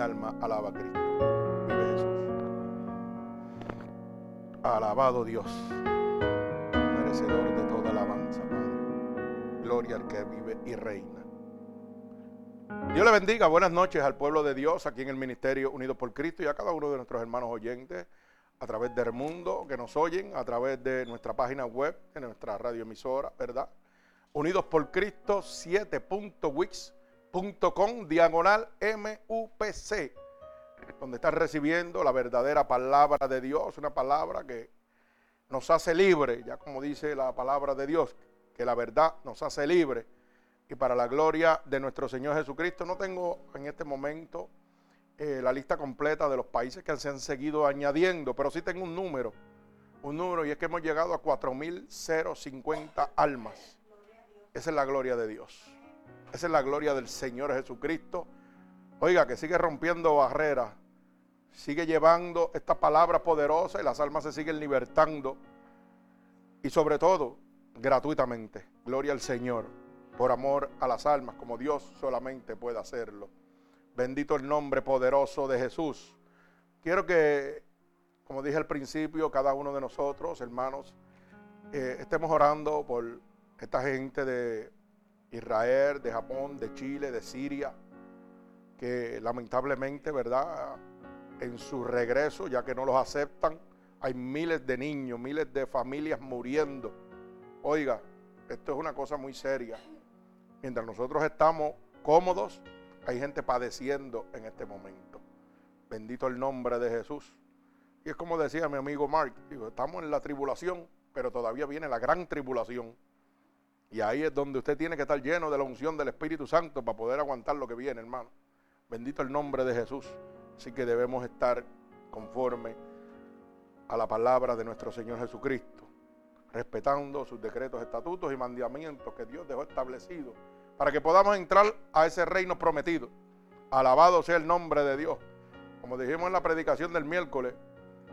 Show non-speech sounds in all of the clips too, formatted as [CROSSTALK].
alma alaba a Cristo. Vive Jesús. Alabado Dios, merecedor de toda alabanza, Padre. Gloria al que vive y reina. Dios le bendiga. Buenas noches al pueblo de Dios aquí en el Ministerio Unido por Cristo y a cada uno de nuestros hermanos oyentes a través del mundo que nos oyen, a través de nuestra página web, de nuestra radioemisora, ¿verdad? Unidos por Cristo 7.wix.com diagonal MUPC, donde estás recibiendo la verdadera palabra de Dios, una palabra que nos hace libre, ya como dice la palabra de Dios, que la verdad nos hace libre. Y para la gloria de nuestro Señor Jesucristo, no tengo en este momento eh, la lista completa de los países que se han seguido añadiendo, pero sí tengo un número, un número, y es que hemos llegado a 4.050 almas. Esa es la gloria de Dios. Esa es la gloria del Señor Jesucristo. Oiga, que sigue rompiendo barreras, sigue llevando esta palabra poderosa y las almas se siguen libertando. Y sobre todo, gratuitamente. Gloria al Señor, por amor a las almas, como Dios solamente puede hacerlo. Bendito el nombre poderoso de Jesús. Quiero que, como dije al principio, cada uno de nosotros, hermanos, eh, estemos orando por esta gente de Israel, de Japón, de Chile, de Siria, que lamentablemente, ¿verdad? En su regreso, ya que no los aceptan, hay miles de niños, miles de familias muriendo. Oiga, esto es una cosa muy seria. Mientras nosotros estamos cómodos, hay gente padeciendo en este momento. Bendito el nombre de Jesús. Y es como decía mi amigo Mark, estamos en la tribulación, pero todavía viene la gran tribulación. Y ahí es donde usted tiene que estar lleno de la unción del Espíritu Santo para poder aguantar lo que viene, hermano. Bendito el nombre de Jesús. Así que debemos estar conforme a la palabra de nuestro Señor Jesucristo, respetando sus decretos, estatutos y mandamientos que Dios dejó establecidos para que podamos entrar a ese reino prometido. Alabado sea el nombre de Dios. Como dijimos en la predicación del miércoles,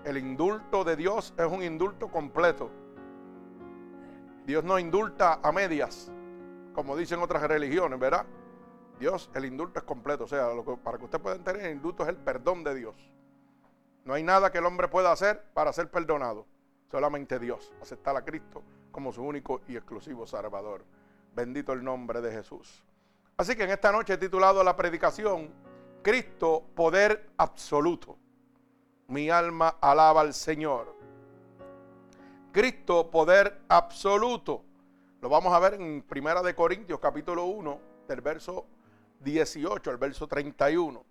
el indulto de Dios es un indulto completo. Dios no indulta a medias, como dicen otras religiones, ¿verdad? Dios, el indulto es completo. O sea, para que usted pueda entender, el indulto es el perdón de Dios. No hay nada que el hombre pueda hacer para ser perdonado. Solamente Dios. Aceptar a Cristo como su único y exclusivo Salvador. Bendito el nombre de Jesús. Así que en esta noche he titulado la predicación Cristo, poder absoluto. Mi alma alaba al Señor. Cristo, poder absoluto. Lo vamos a ver en Primera de Corintios capítulo 1, del verso 18 al verso 31.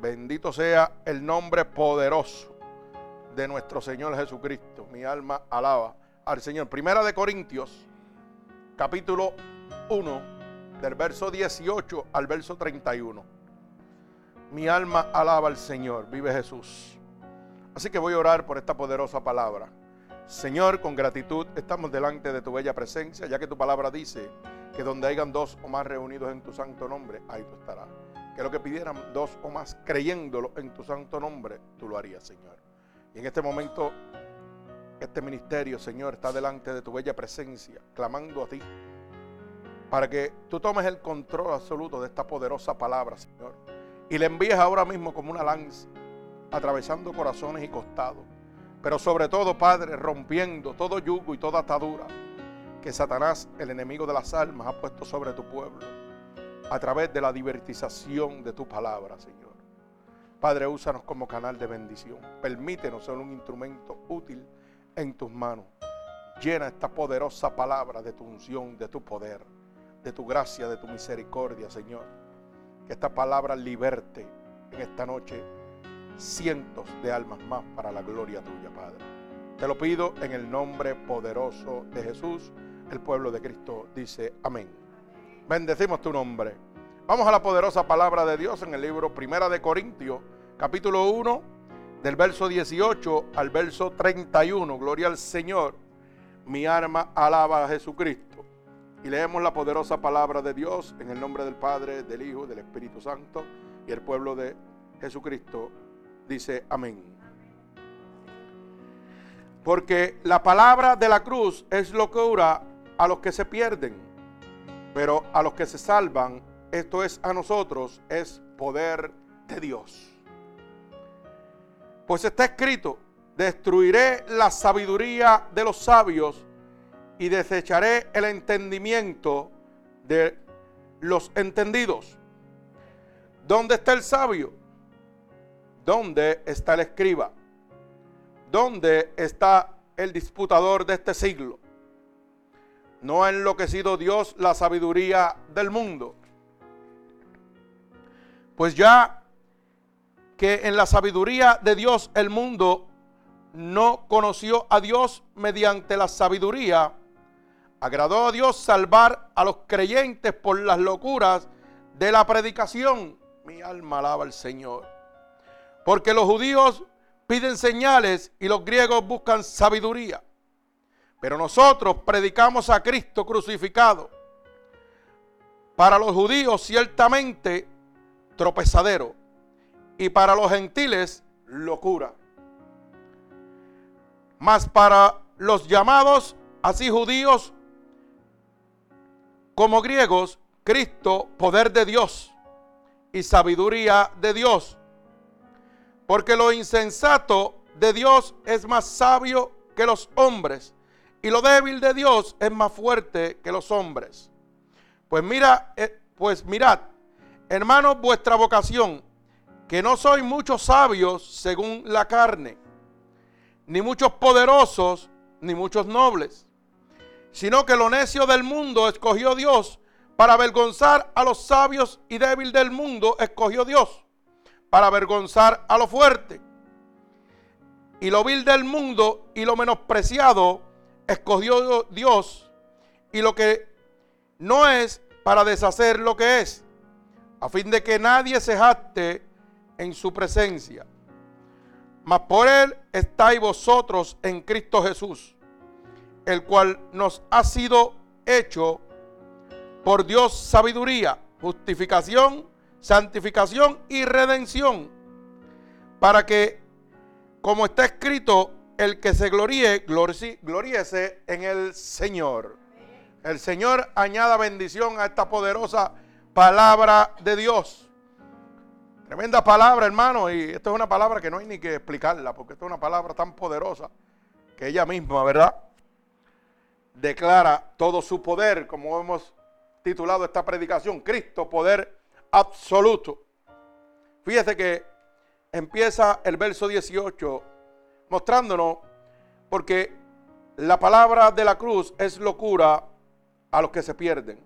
Bendito sea el nombre poderoso de nuestro Señor Jesucristo. Mi alma alaba al Señor. Primera de Corintios capítulo 1, del verso 18 al verso 31. Mi alma alaba al Señor, vive Jesús. Así que voy a orar por esta poderosa palabra. Señor, con gratitud estamos delante de tu bella presencia, ya que tu palabra dice que donde hayan dos o más reunidos en tu santo nombre, ahí tú estarás. Que lo que pidieran dos o más creyéndolo en tu santo nombre, tú lo harías, Señor. Y en este momento este ministerio, Señor, está delante de tu bella presencia, clamando a ti, para que tú tomes el control absoluto de esta poderosa palabra, Señor, y le envíes ahora mismo como una lanza, atravesando corazones y costados, pero sobre todo, Padre, rompiendo todo yugo y toda atadura que Satanás, el enemigo de las almas, ha puesto sobre tu pueblo, a través de la divertización de tu palabra, Señor. Padre, úsanos como canal de bendición. Permítenos ser un instrumento útil en tus manos. Llena esta poderosa palabra de tu unción, de tu poder, de tu gracia, de tu misericordia, Señor. Que esta palabra liberte en esta noche cientos de almas más para la gloria tuya, Padre. Te lo pido en el nombre poderoso de Jesús. El pueblo de Cristo dice amén. Bendecimos tu nombre. Vamos a la poderosa palabra de Dios en el libro Primera de Corintios, capítulo 1 del verso 18 al verso 31. Gloria al Señor. Mi arma alaba a Jesucristo. Y leemos la poderosa palabra de Dios en el nombre del Padre, del Hijo, del Espíritu Santo. Y el pueblo de Jesucristo dice amén. Porque la palabra de la cruz es locura a los que se pierden, pero a los que se salvan esto es a nosotros, es poder de Dios. Pues está escrito, destruiré la sabiduría de los sabios y desecharé el entendimiento de los entendidos. ¿Dónde está el sabio? ¿Dónde está el escriba? ¿Dónde está el disputador de este siglo? ¿No ha enloquecido Dios la sabiduría del mundo? Pues ya que en la sabiduría de Dios el mundo no conoció a Dios mediante la sabiduría, agradó a Dios salvar a los creyentes por las locuras de la predicación. Mi alma alaba al Señor. Porque los judíos piden señales y los griegos buscan sabiduría. Pero nosotros predicamos a Cristo crucificado. Para los judíos ciertamente tropezadero y para los gentiles locura. Mas para los llamados, así judíos como griegos, Cristo, poder de Dios y sabiduría de Dios. Porque lo insensato de Dios es más sabio que los hombres y lo débil de Dios es más fuerte que los hombres. Pues mira, eh, pues mirad, hermanos, vuestra vocación, que no sois muchos sabios según la carne, ni muchos poderosos, ni muchos nobles, sino que lo necio del mundo escogió Dios para avergonzar a los sabios y débil del mundo escogió Dios para avergonzar a lo fuerte. Y lo vil del mundo y lo menospreciado escogió Dios y lo que no es para deshacer lo que es a fin de que nadie se jacte en su presencia. Mas por él estáis vosotros en Cristo Jesús, el cual nos ha sido hecho por Dios sabiduría, justificación, santificación y redención, para que, como está escrito, el que se gloríe, gloríese en el Señor. El Señor añada bendición a esta poderosa palabra de Dios. Tremenda palabra, hermano, y esta es una palabra que no hay ni que explicarla, porque esta es una palabra tan poderosa que ella misma, ¿verdad? Declara todo su poder, como hemos titulado esta predicación, Cristo, poder absoluto. Fíjese que empieza el verso 18 mostrándonos, porque la palabra de la cruz es locura a los que se pierden.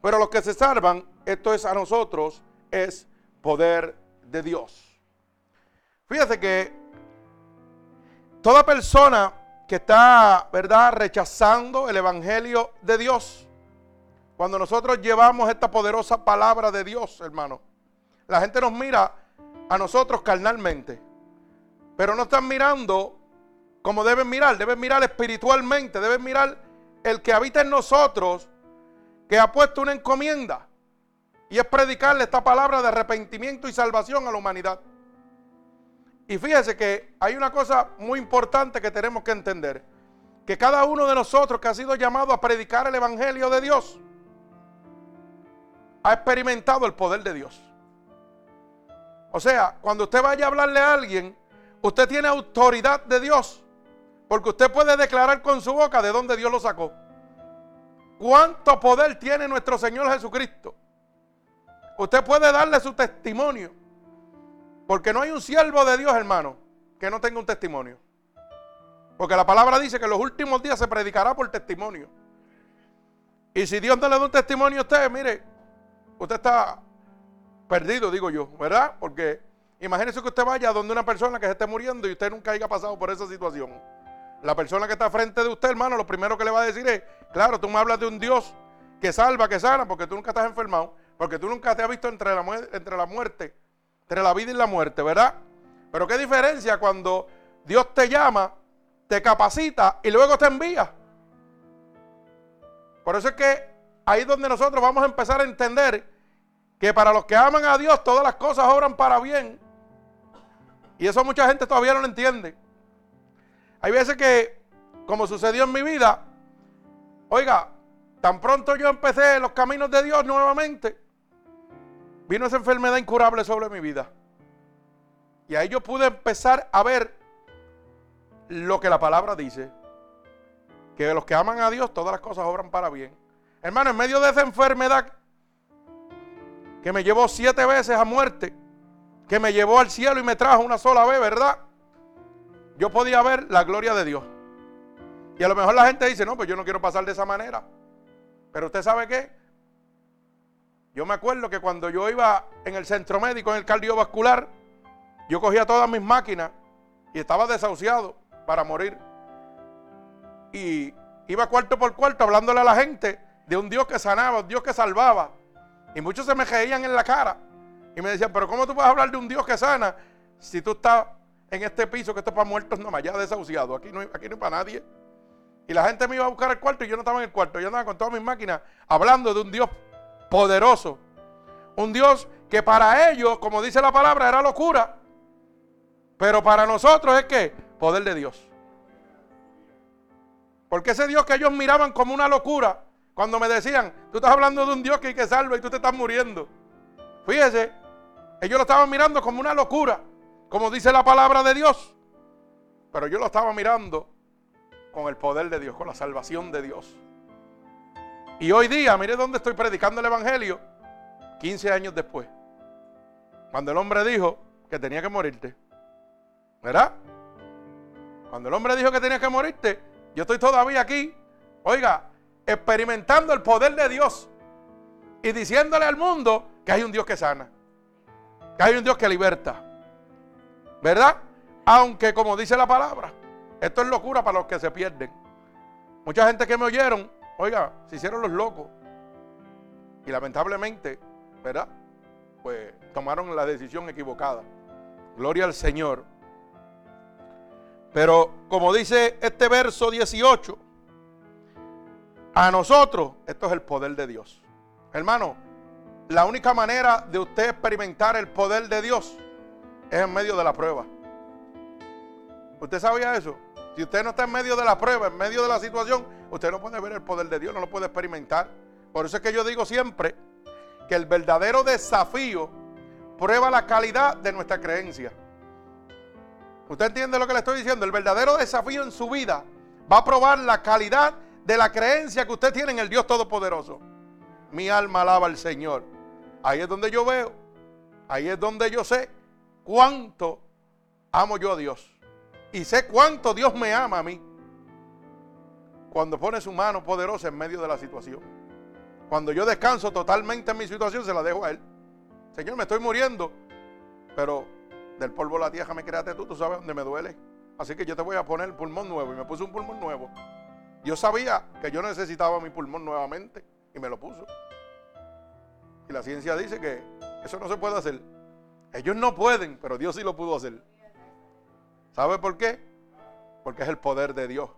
Pero a los que se salvan, esto es a nosotros, es poder de Dios. Fíjate que toda persona que está, ¿verdad?, rechazando el Evangelio de Dios, cuando nosotros llevamos esta poderosa palabra de Dios, hermano, la gente nos mira a nosotros carnalmente, pero no están mirando como deben mirar, deben mirar espiritualmente, deben mirar el que habita en nosotros que ha puesto una encomienda y es predicarle esta palabra de arrepentimiento y salvación a la humanidad. Y fíjese que hay una cosa muy importante que tenemos que entender, que cada uno de nosotros que ha sido llamado a predicar el Evangelio de Dios, ha experimentado el poder de Dios. O sea, cuando usted vaya a hablarle a alguien, usted tiene autoridad de Dios, porque usted puede declarar con su boca de dónde Dios lo sacó. ¿Cuánto poder tiene nuestro Señor Jesucristo? Usted puede darle su testimonio. Porque no hay un siervo de Dios, hermano, que no tenga un testimonio. Porque la palabra dice que en los últimos días se predicará por testimonio. Y si Dios no le da un testimonio a usted, mire, usted está perdido, digo yo, ¿verdad? Porque imagínese que usted vaya donde una persona que se esté muriendo y usted nunca haya pasado por esa situación. La persona que está frente de usted, hermano, lo primero que le va a decir es, claro, tú me hablas de un Dios que salva, que sana, porque tú nunca estás enfermado, porque tú nunca te has visto entre la, entre la muerte, entre la vida y la muerte, ¿verdad? Pero qué diferencia cuando Dios te llama, te capacita y luego te envía. Por eso es que ahí es donde nosotros vamos a empezar a entender que para los que aman a Dios todas las cosas obran para bien. Y eso mucha gente todavía no lo entiende. Hay veces que, como sucedió en mi vida, oiga, tan pronto yo empecé los caminos de Dios nuevamente, vino esa enfermedad incurable sobre mi vida. Y ahí yo pude empezar a ver lo que la palabra dice. Que los que aman a Dios, todas las cosas obran para bien. Hermano, en medio de esa enfermedad que me llevó siete veces a muerte, que me llevó al cielo y me trajo una sola vez, ¿verdad? Yo podía ver la gloria de Dios. Y a lo mejor la gente dice, no, pues yo no quiero pasar de esa manera. Pero usted sabe qué? Yo me acuerdo que cuando yo iba en el centro médico, en el cardiovascular, yo cogía todas mis máquinas y estaba desahuciado para morir. Y iba cuarto por cuarto hablándole a la gente de un Dios que sanaba, un Dios que salvaba. Y muchos se me reían en la cara. Y me decían, pero ¿cómo tú vas a hablar de un Dios que sana si tú estás en este piso que esto es para muertos nomás, ya desahuciado? Aquí no, aquí no hay para nadie. Y la gente me iba a buscar al cuarto y yo no estaba en el cuarto. Yo andaba con todas mis máquinas hablando de un Dios poderoso. Un Dios que para ellos, como dice la palabra, era locura. Pero para nosotros es que poder de Dios. Porque ese Dios que ellos miraban como una locura, cuando me decían, tú estás hablando de un Dios que hay que salva y tú te estás muriendo. Fíjese, ellos lo estaban mirando como una locura, como dice la palabra de Dios. Pero yo lo estaba mirando con el poder de Dios, con la salvación de Dios. Y hoy día, mire dónde estoy predicando el Evangelio, 15 años después. Cuando el hombre dijo que tenía que morirte. ¿Verdad? Cuando el hombre dijo que tenía que morirte, yo estoy todavía aquí, oiga, experimentando el poder de Dios y diciéndole al mundo que hay un Dios que sana, que hay un Dios que liberta. ¿Verdad? Aunque como dice la palabra, esto es locura para los que se pierden. Mucha gente que me oyeron, oiga, se hicieron los locos. Y lamentablemente, ¿verdad? Pues tomaron la decisión equivocada. Gloria al Señor. Pero como dice este verso 18, a nosotros esto es el poder de Dios. Hermano, la única manera de usted experimentar el poder de Dios es en medio de la prueba. ¿Usted sabía eso? Si usted no está en medio de la prueba, en medio de la situación, usted no puede ver el poder de Dios, no lo puede experimentar. Por eso es que yo digo siempre que el verdadero desafío prueba la calidad de nuestra creencia. ¿Usted entiende lo que le estoy diciendo? El verdadero desafío en su vida va a probar la calidad de la creencia que usted tiene en el Dios Todopoderoso. Mi alma alaba al Señor. Ahí es donde yo veo, ahí es donde yo sé cuánto amo yo a Dios. Y sé cuánto Dios me ama a mí. Cuando pone su mano poderosa en medio de la situación. Cuando yo descanso totalmente en mi situación, se la dejo a Él. Señor, me estoy muriendo. Pero del polvo de la tierra me creaste tú, tú sabes dónde me duele. Así que yo te voy a poner el pulmón nuevo. Y me puse un pulmón nuevo. Yo sabía que yo necesitaba mi pulmón nuevamente. Y me lo puso. Y la ciencia dice que eso no se puede hacer. Ellos no pueden, pero Dios sí lo pudo hacer. ¿Sabe por qué? Porque es el poder de Dios.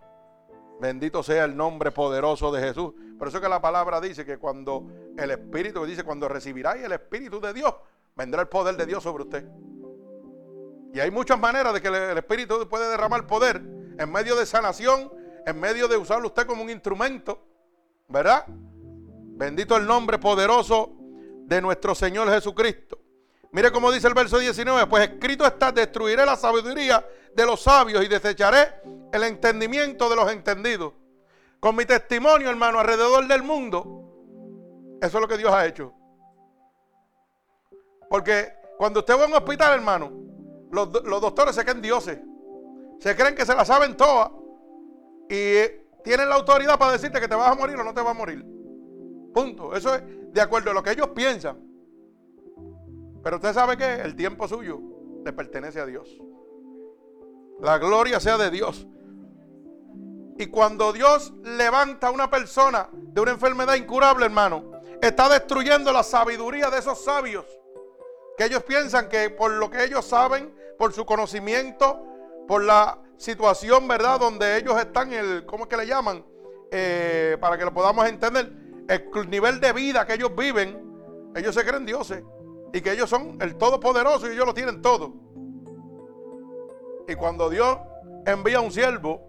Bendito sea el nombre poderoso de Jesús. Por eso que la palabra dice que cuando el Espíritu, dice, cuando recibiráis el Espíritu de Dios, vendrá el poder de Dios sobre usted. Y hay muchas maneras de que el Espíritu puede derramar poder en medio de sanación, en medio de usarlo usted como un instrumento, ¿verdad? Bendito el nombre poderoso de nuestro Señor Jesucristo. Mire cómo dice el verso 19, pues escrito está, destruiré la sabiduría de los sabios y desecharé el entendimiento de los entendidos. Con mi testimonio, hermano, alrededor del mundo, eso es lo que Dios ha hecho. Porque cuando usted va a un hospital, hermano, los, doctores se creen dioses. Se creen que se la saben todas. Y tienen la autoridad para decirte que te vas a morir o no te vas a morir. Punto. Eso es de acuerdo a lo que ellos piensan. Pero usted sabe que el tiempo suyo le pertenece a Dios. La gloria sea de Dios. Y cuando Dios levanta a una persona de una enfermedad incurable, hermano, está destruyendo la sabiduría de esos sabios. Que ellos piensan que por lo que ellos saben, por su conocimiento, por la situación, ¿verdad? Donde ellos están, el, ¿cómo es que le llaman? Eh, para que lo podamos entender, el nivel de vida que ellos viven, ellos se creen dioses y que ellos son el todopoderoso y ellos lo tienen todo. Y cuando Dios envía a un siervo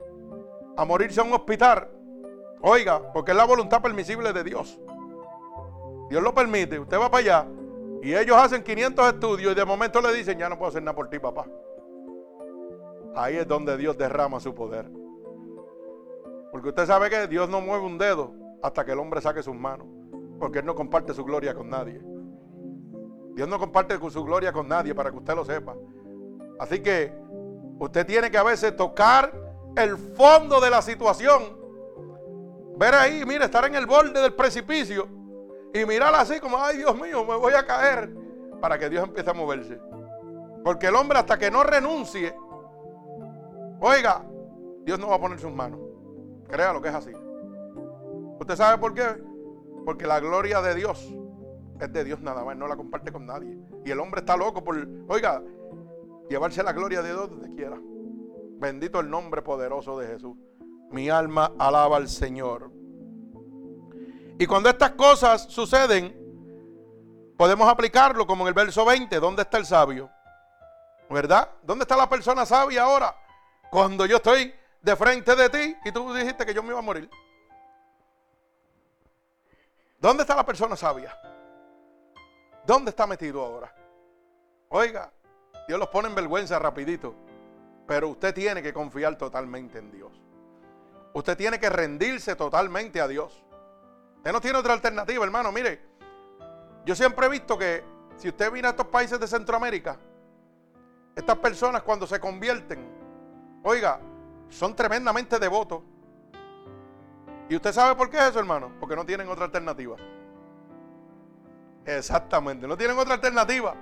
a morirse a un hospital, oiga, porque es la voluntad permisible de Dios. Dios lo permite, usted va para allá Y ellos hacen 500 estudios y de momento le dicen, ya no puedo hacer nada por ti, papá. Ahí es donde Dios derrama su poder. Porque usted sabe que Dios no mueve un dedo hasta que el hombre saque sus manos. Porque Él no comparte su gloria con nadie. Dios no comparte su gloria con nadie para que usted lo sepa. Así que usted tiene que a veces tocar el fondo de la situación. Ver ahí, mire, estar en el borde del precipicio y mirar así como, ay Dios mío, me voy a caer. Para que Dios empiece a moverse. Porque el hombre hasta que no renuncie, oiga, Dios no va a poner sus manos. Créalo que es así. ¿Usted sabe por qué? Porque la gloria de Dios es de Dios nada más, no la comparte con nadie. Y el hombre está loco por, oiga, llevarse la gloria de Dios donde quiera. Bendito el nombre poderoso de Jesús. Mi alma alaba al Señor. Y cuando estas cosas suceden, podemos aplicarlo como en el verso 20. ¿Dónde está el sabio? ¿Verdad? ¿Dónde está la persona sabia ahora? Cuando yo estoy de frente de ti y tú dijiste que yo me iba a morir. ¿Dónde está la persona sabia? ¿Dónde está metido ahora? Oiga, Dios los pone en vergüenza rapidito. Pero usted tiene que confiar totalmente en Dios. Usted tiene que rendirse totalmente a Dios. Usted no tiene otra alternativa, hermano. Mire, yo siempre he visto que si usted viene a estos países de Centroamérica, estas personas cuando se convierten, oiga, son tremendamente devotos. ¿Y usted sabe por qué es eso, hermano? Porque no tienen otra alternativa. Exactamente, no tienen otra alternativa.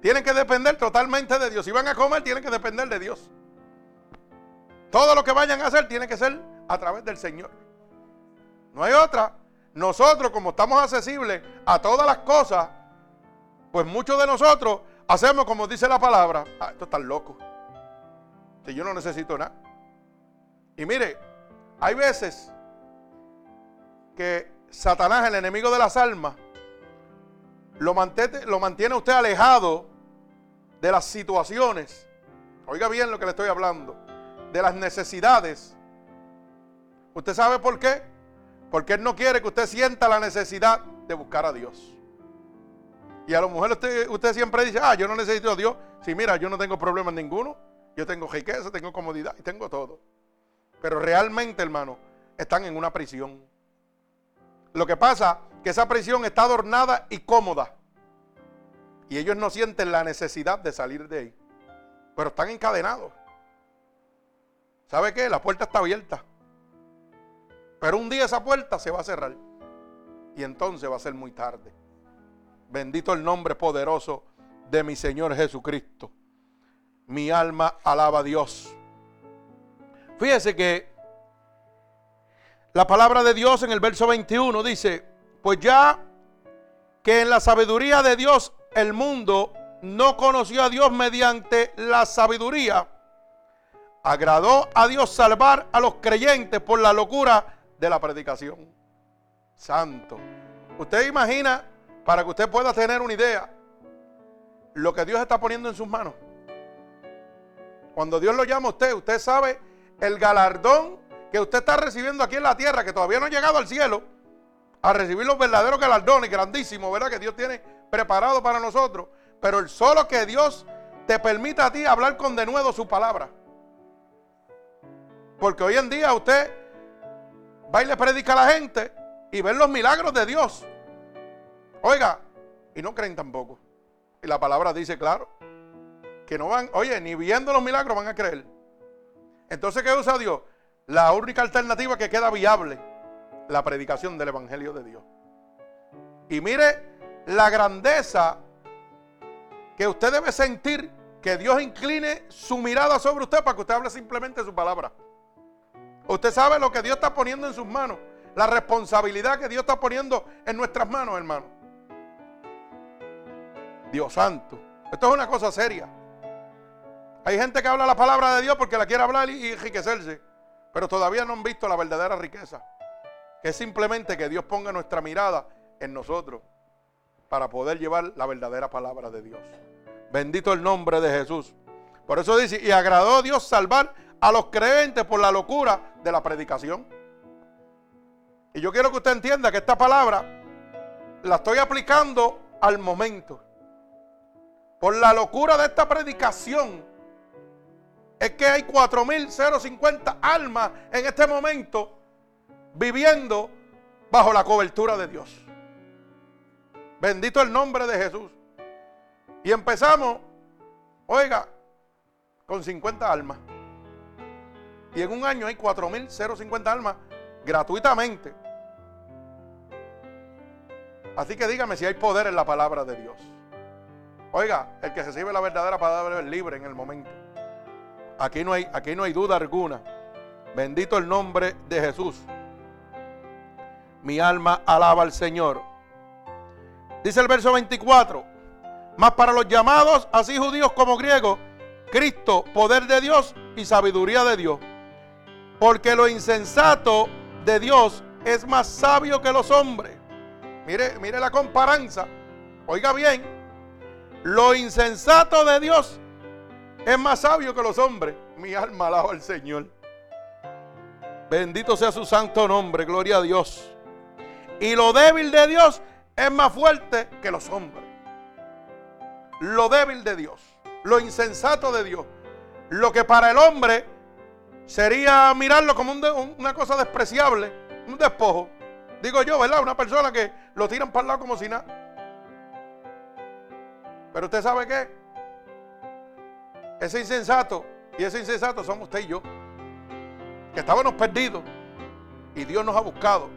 Tienen que depender totalmente de Dios. Si van a comer, tienen que depender de Dios. Todo lo que vayan a hacer tiene que ser a través del Señor. No hay otra. Nosotros, como estamos accesibles a todas las cosas, pues muchos de nosotros hacemos como dice la palabra. Ah, esto está loco. Si yo no necesito nada. Y mire, hay veces que Satanás, el enemigo de las almas, lo mantiene, lo mantiene usted alejado de las situaciones. Oiga bien lo que le estoy hablando. De las necesidades. ¿Usted sabe por qué? Porque Él no quiere que usted sienta la necesidad de buscar a Dios. Y a lo mejor usted, usted siempre dice, ah, yo no necesito a Dios. Sí, mira, yo no tengo problemas ninguno. Yo tengo riqueza, tengo comodidad y tengo todo. Pero realmente, hermano, están en una prisión. Lo que pasa que esa prisión está adornada y cómoda. Y ellos no sienten la necesidad de salir de ahí. Pero están encadenados. ¿Sabe qué? La puerta está abierta. Pero un día esa puerta se va a cerrar. Y entonces va a ser muy tarde. Bendito el nombre poderoso de mi Señor Jesucristo. Mi alma alaba a Dios. Fíjese que la palabra de Dios en el verso 21 dice, pues ya que en la sabiduría de Dios el mundo no conoció a Dios mediante la sabiduría, agradó a Dios salvar a los creyentes por la locura de la predicación. Santo. Usted imagina, para que usted pueda tener una idea, lo que Dios está poniendo en sus manos. Cuando Dios lo llama a usted, usted sabe el galardón que usted está recibiendo aquí en la tierra, que todavía no ha llegado al cielo, a recibir los verdaderos galardones grandísimos, ¿verdad? Que Dios tiene preparado para nosotros. Pero el solo que Dios te permita a ti hablar con denuedo su palabra. Porque hoy en día usted va y le predica a la gente y ven los milagros de Dios. Oiga, y no creen tampoco. Y la palabra dice claro que no van, oye, ni viendo los milagros van a creer. Entonces, ¿qué usa Dios? La única alternativa que queda viable la predicación del Evangelio de Dios. Y mire la grandeza que usted debe sentir que Dios incline su mirada sobre usted para que usted hable simplemente su palabra. Usted sabe lo que Dios está poniendo en sus manos, la responsabilidad que Dios está poniendo en nuestras manos, hermano. Dios santo, esto es una cosa seria. Hay gente que habla la palabra de Dios porque la quiere hablar y enriquecerse, pero todavía no han visto la verdadera riqueza es simplemente que Dios ponga nuestra mirada en nosotros para poder llevar la verdadera palabra de Dios. Bendito el nombre de Jesús. Por eso dice, y agradó a Dios salvar a los creyentes por la locura de la predicación. Y yo quiero que usted entienda que esta palabra la estoy aplicando al momento. Por la locura de esta predicación, es que hay 4.050 almas en este momento viviendo bajo la cobertura de Dios. Bendito el nombre de Jesús. Y empezamos, oiga, con 50 almas. Y en un año hay 4.050 almas gratuitamente. Así que dígame si hay poder en la palabra de Dios. Oiga, el que recibe la verdadera palabra es libre en el momento. Aquí no hay, aquí no hay duda alguna. Bendito el nombre de Jesús. Mi alma alaba al Señor. Dice el verso 24. Mas para los llamados, así judíos como griegos, Cristo, poder de Dios y sabiduría de Dios. Porque lo insensato de Dios es más sabio que los hombres. Mire, mire la comparanza. Oiga bien. Lo insensato de Dios es más sabio que los hombres. Mi alma alaba al Señor. Bendito sea su santo nombre. Gloria a Dios. Y lo débil de Dios es más fuerte que los hombres. Lo débil de Dios. Lo insensato de Dios. Lo que para el hombre sería mirarlo como una cosa despreciable, un despojo. Digo yo, ¿verdad? Una persona que lo tiran para el lado como si nada. Pero usted sabe qué? Ese insensato y ese insensato somos usted y yo. Que estábamos perdidos y Dios nos ha buscado.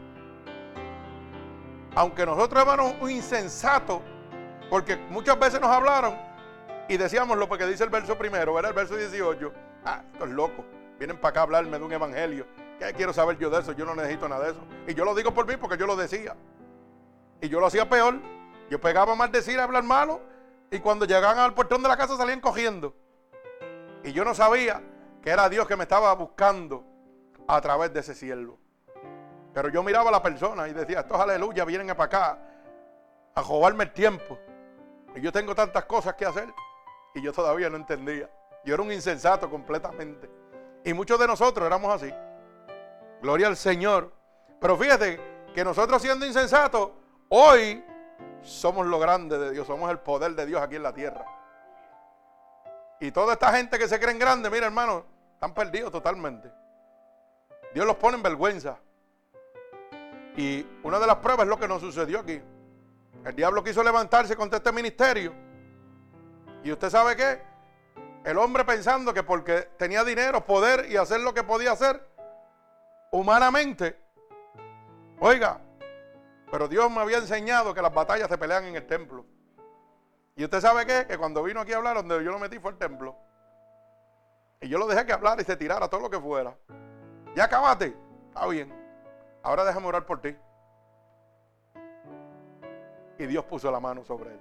Aunque nosotros hermanos un insensato, porque muchas veces nos hablaron y decíamos lo que dice el verso primero, ¿verdad? El verso 18. Ah, esto es loco. Vienen para acá a hablarme de un evangelio. ¿Qué quiero saber yo de eso? Yo no necesito nada de eso. Y yo lo digo por mí porque yo lo decía. Y yo lo hacía peor. Yo pegaba más decir hablar malo. Y cuando llegaban al portón de la casa salían cogiendo. Y yo no sabía que era Dios que me estaba buscando a través de ese cielo. Pero yo miraba a la persona y decía, estos aleluya vienen para acá a robarme el tiempo. Y yo tengo tantas cosas que hacer. Y yo todavía no entendía. Yo era un insensato completamente. Y muchos de nosotros éramos así. Gloria al Señor. Pero fíjate que nosotros siendo insensatos, hoy somos lo grande de Dios, somos el poder de Dios aquí en la tierra. Y toda esta gente que se creen grande, mira hermano, están perdidos totalmente. Dios los pone en vergüenza. Y una de las pruebas es lo que nos sucedió aquí. El diablo quiso levantarse contra este ministerio. Y usted sabe qué? El hombre pensando que porque tenía dinero, poder y hacer lo que podía hacer, humanamente, oiga, pero Dios me había enseñado que las batallas se pelean en el templo. Y usted sabe qué? Que cuando vino aquí a hablar, donde yo lo metí fue el templo. Y yo lo dejé que hablara y se tirara todo lo que fuera. Ya acabaste. Está bien. Ahora déjame orar por ti. Y Dios puso la mano sobre él.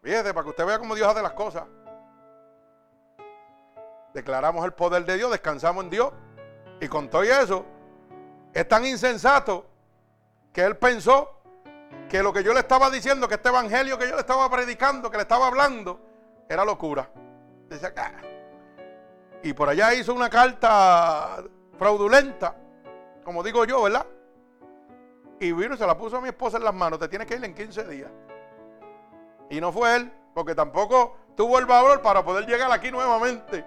Fíjese, para que usted vea cómo Dios hace las cosas. Declaramos el poder de Dios, descansamos en Dios. Y con todo eso, es tan insensato que él pensó que lo que yo le estaba diciendo, que este evangelio que yo le estaba predicando, que le estaba hablando, era locura. Dice acá. Y por allá hizo una carta fraudulenta, como digo yo, ¿verdad? Y vino y se la puso a mi esposa en las manos. Te tienes que ir en 15 días. Y no fue él, porque tampoco tuvo el valor para poder llegar aquí nuevamente.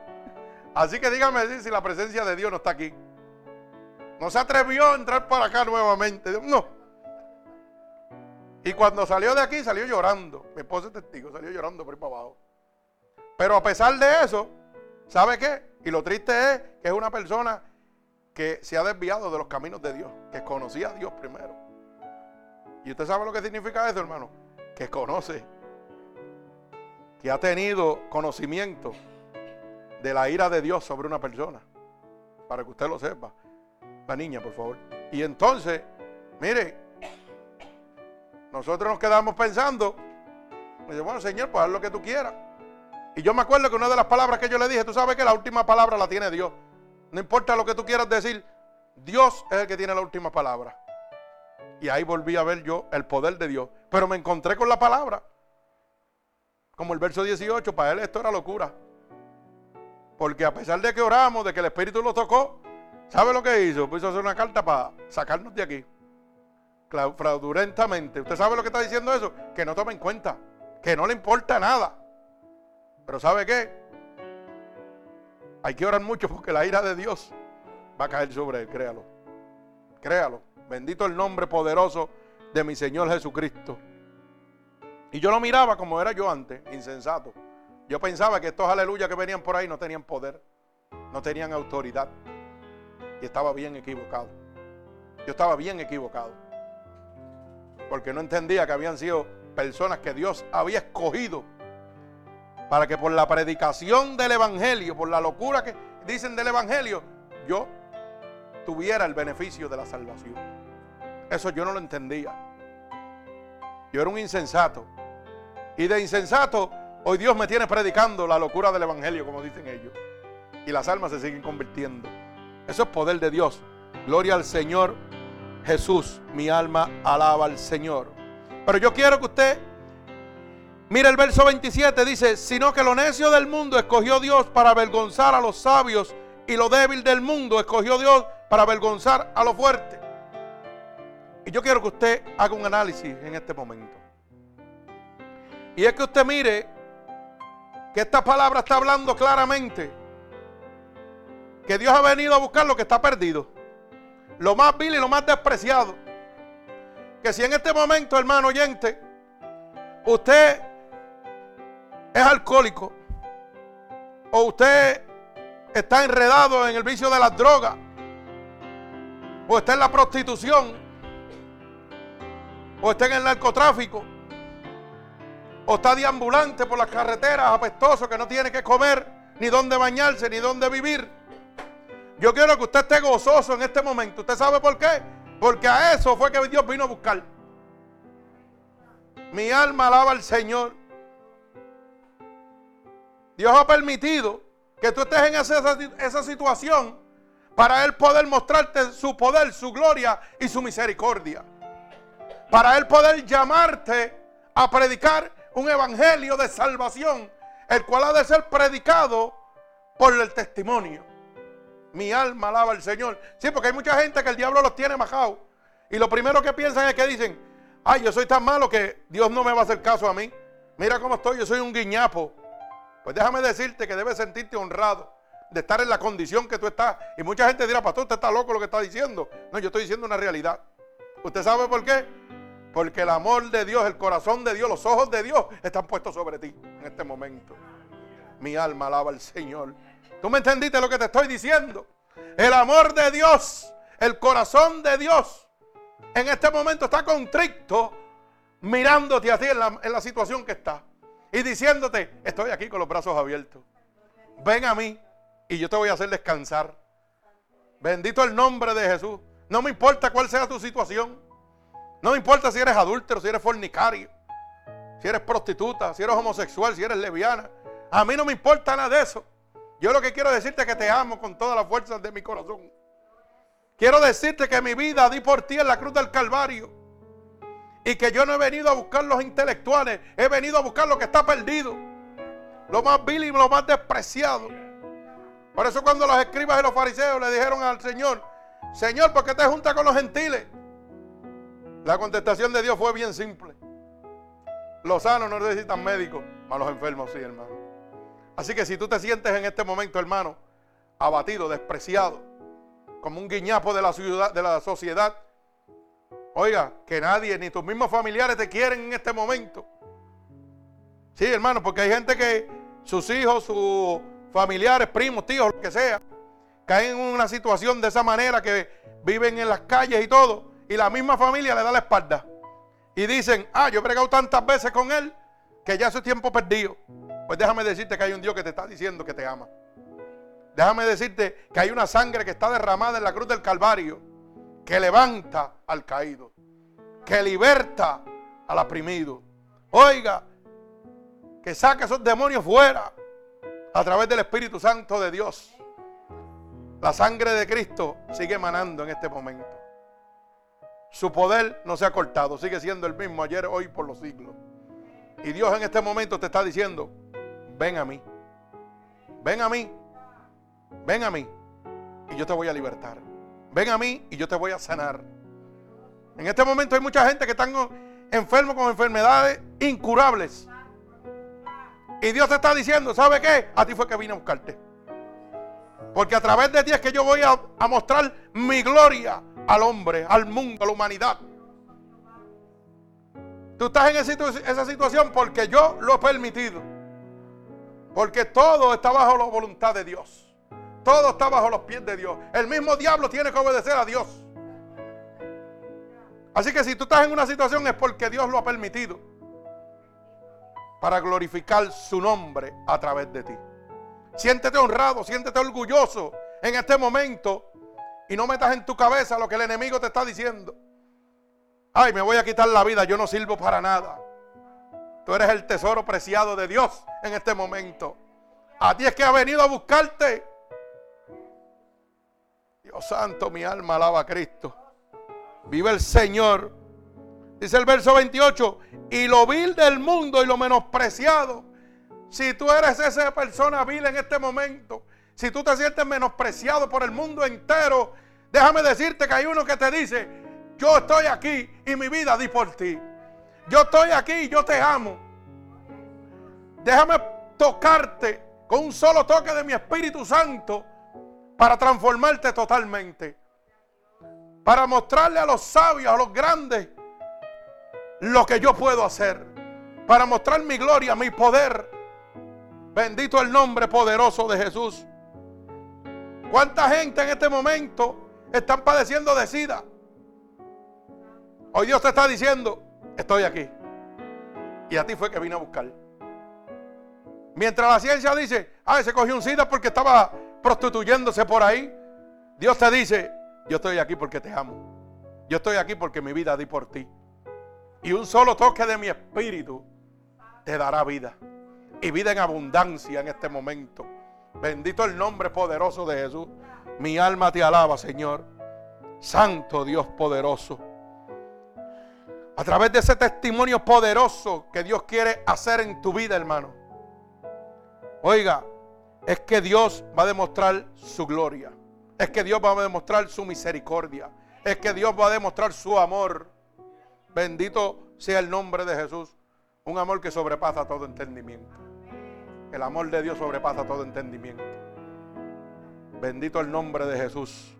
Así que dígame si la presencia de Dios no está aquí. No se atrevió a entrar para acá nuevamente. No. Y cuando salió de aquí, salió llorando. Mi esposa es testigo, salió llorando por ahí para abajo. Pero a pesar de eso, ¿sabe qué? Y lo triste es que es una persona que se ha desviado de los caminos de Dios, que conocía a Dios primero. ¿Y usted sabe lo que significa eso, hermano? Que conoce que ha tenido conocimiento de la ira de Dios sobre una persona. Para que usted lo sepa. La niña, por favor. Y entonces, mire, nosotros nos quedamos pensando, dice, bueno, Señor, pues haz lo que tú quieras. Y yo me acuerdo que una de las palabras que yo le dije, tú sabes que la última palabra la tiene Dios. No importa lo que tú quieras decir, Dios es el que tiene la última palabra. Y ahí volví a ver yo el poder de Dios. Pero me encontré con la palabra. Como el verso 18, para él esto era locura. Porque a pesar de que oramos, de que el Espíritu lo tocó, ¿sabe lo que hizo? Puso hacer una carta para sacarnos de aquí. Fraudulentamente. ¿Usted sabe lo que está diciendo eso? Que no tome en cuenta, que no le importa nada. Pero ¿sabe qué? Hay que orar mucho porque la ira de Dios va a caer sobre él, créalo. Créalo. Bendito el nombre poderoso de mi Señor Jesucristo. Y yo lo miraba como era yo antes, insensato. Yo pensaba que estos aleluyas que venían por ahí no tenían poder, no tenían autoridad. Y estaba bien equivocado. Yo estaba bien equivocado. Porque no entendía que habían sido personas que Dios había escogido para que por la predicación del Evangelio, por la locura que dicen del Evangelio, yo tuviera el beneficio de la salvación. Eso yo no lo entendía. Yo era un insensato. Y de insensato, hoy Dios me tiene predicando la locura del Evangelio, como dicen ellos. Y las almas se siguen convirtiendo. Eso es poder de Dios. Gloria al Señor Jesús. Mi alma alaba al Señor. Pero yo quiero que usted Mira el verso 27, dice, sino que lo necio del mundo escogió Dios para avergonzar a los sabios y lo débil del mundo escogió Dios para avergonzar a lo fuerte. Y yo quiero que usted haga un análisis en este momento. Y es que usted mire que esta palabra está hablando claramente que Dios ha venido a buscar lo que está perdido, lo más vil y lo más despreciado. Que si en este momento, hermano oyente, usted es alcohólico o usted está enredado en el vicio de las drogas o está en la prostitución o está en el narcotráfico o está deambulante por las carreteras apestoso que no tiene que comer ni dónde bañarse ni dónde vivir. Yo quiero que usted esté gozoso en este momento. ¿Usted sabe por qué? Porque a eso fue que Dios vino a buscar. Mi alma alaba al Señor. Dios ha permitido que tú estés en esa, esa situación para Él poder mostrarte su poder, su gloria y su misericordia. Para Él poder llamarte a predicar un evangelio de salvación, el cual ha de ser predicado por el testimonio. Mi alma alaba al Señor. Sí, porque hay mucha gente que el diablo los tiene majados. Y lo primero que piensan es que dicen, ay, yo soy tan malo que Dios no me va a hacer caso a mí. Mira cómo estoy, yo soy un guiñapo. Pues déjame decirte que debes sentirte honrado de estar en la condición que tú estás. Y mucha gente dirá, pastor, usted está loco lo que está diciendo. No, yo estoy diciendo una realidad. ¿Usted sabe por qué? Porque el amor de Dios, el corazón de Dios, los ojos de Dios están puestos sobre ti en este momento. Mi alma alaba al Señor. ¿Tú me entendiste lo que te estoy diciendo? El amor de Dios, el corazón de Dios, en este momento está contrito mirándote a ti en la, en la situación que está y diciéndote, estoy aquí con los brazos abiertos. Ven a mí y yo te voy a hacer descansar. Bendito el nombre de Jesús. No me importa cuál sea tu situación. No me importa si eres adúltero, si eres fornicario, si eres prostituta, si eres homosexual, si eres lesbiana. A mí no me importa nada de eso. Yo lo que quiero decirte es que te amo con todas las fuerzas de mi corazón. Quiero decirte que mi vida di por ti en la cruz del Calvario. Y que yo no he venido a buscar los intelectuales, he venido a buscar lo que está perdido. Lo más vil y lo más despreciado. Por eso cuando los escribas y los fariseos le dijeron al Señor, Señor, ¿por qué te juntas con los gentiles? La contestación de Dios fue bien simple. Los sanos no necesitan médicos, a los enfermos sí, hermano. Así que si tú te sientes en este momento, hermano, abatido, despreciado, como un guiñapo de la, ciudad, de la sociedad, Oiga, que nadie, ni tus mismos familiares te quieren en este momento. Sí, hermano, porque hay gente que sus hijos, sus familiares, primos, tíos, lo que sea, caen en una situación de esa manera que viven en las calles y todo, y la misma familia le da la espalda. Y dicen, ah, yo he pregado tantas veces con él que ya es tiempo perdido. Pues déjame decirte que hay un Dios que te está diciendo que te ama. Déjame decirte que hay una sangre que está derramada en la cruz del Calvario que levanta al caído, que liberta al oprimido. Oiga, que saca esos demonios fuera a través del Espíritu Santo de Dios. La sangre de Cristo sigue emanando en este momento. Su poder no se ha cortado, sigue siendo el mismo ayer, hoy, por los siglos. Y Dios en este momento te está diciendo, ven a mí, ven a mí, ven a mí, y yo te voy a libertar. Ven a mí y yo te voy a sanar. En este momento hay mucha gente que están enfermos con enfermedades incurables. Y Dios te está diciendo, ¿sabe qué? A ti fue que vine a buscarte. Porque a través de ti es que yo voy a, a mostrar mi gloria al hombre, al mundo, a la humanidad. Tú estás en esa situación porque yo lo he permitido. Porque todo está bajo la voluntad de Dios. Todo está bajo los pies de Dios. El mismo diablo tiene que obedecer a Dios. Así que si tú estás en una situación es porque Dios lo ha permitido. Para glorificar su nombre a través de ti. Siéntete honrado, siéntete orgulloso en este momento. Y no metas en tu cabeza lo que el enemigo te está diciendo. Ay, me voy a quitar la vida, yo no sirvo para nada. Tú eres el tesoro preciado de Dios en este momento. A ti es que ha venido a buscarte. Dios santo, mi alma alaba a Cristo. Vive el Señor. Dice el verso 28, y lo vil del mundo y lo menospreciado. Si tú eres esa persona vil en este momento, si tú te sientes menospreciado por el mundo entero, déjame decirte que hay uno que te dice, yo estoy aquí y mi vida di por ti. Yo estoy aquí y yo te amo. Déjame tocarte con un solo toque de mi Espíritu Santo para transformarte totalmente para mostrarle a los sabios, a los grandes, lo que yo puedo hacer, para mostrar mi gloria, mi poder. Bendito el nombre poderoso de Jesús. ¿Cuánta gente en este momento están padeciendo de sida? Hoy Dios te está diciendo, estoy aquí. Y a ti fue que vine a buscar. Mientras la ciencia dice, ah, se cogió un sida porque estaba prostituyéndose por ahí. Dios te dice, yo estoy aquí porque te amo. Yo estoy aquí porque mi vida di por ti. Y un solo toque de mi espíritu te dará vida. Y vida en abundancia en este momento. Bendito el nombre poderoso de Jesús. Mi alma te alaba, Señor. Santo Dios poderoso. A través de ese testimonio poderoso que Dios quiere hacer en tu vida, hermano. Oiga, es que Dios va a demostrar su gloria. Es que Dios va a demostrar su misericordia. Es que Dios va a demostrar su amor. Bendito sea el nombre de Jesús. Un amor que sobrepasa todo entendimiento. El amor de Dios sobrepasa todo entendimiento. Bendito el nombre de Jesús.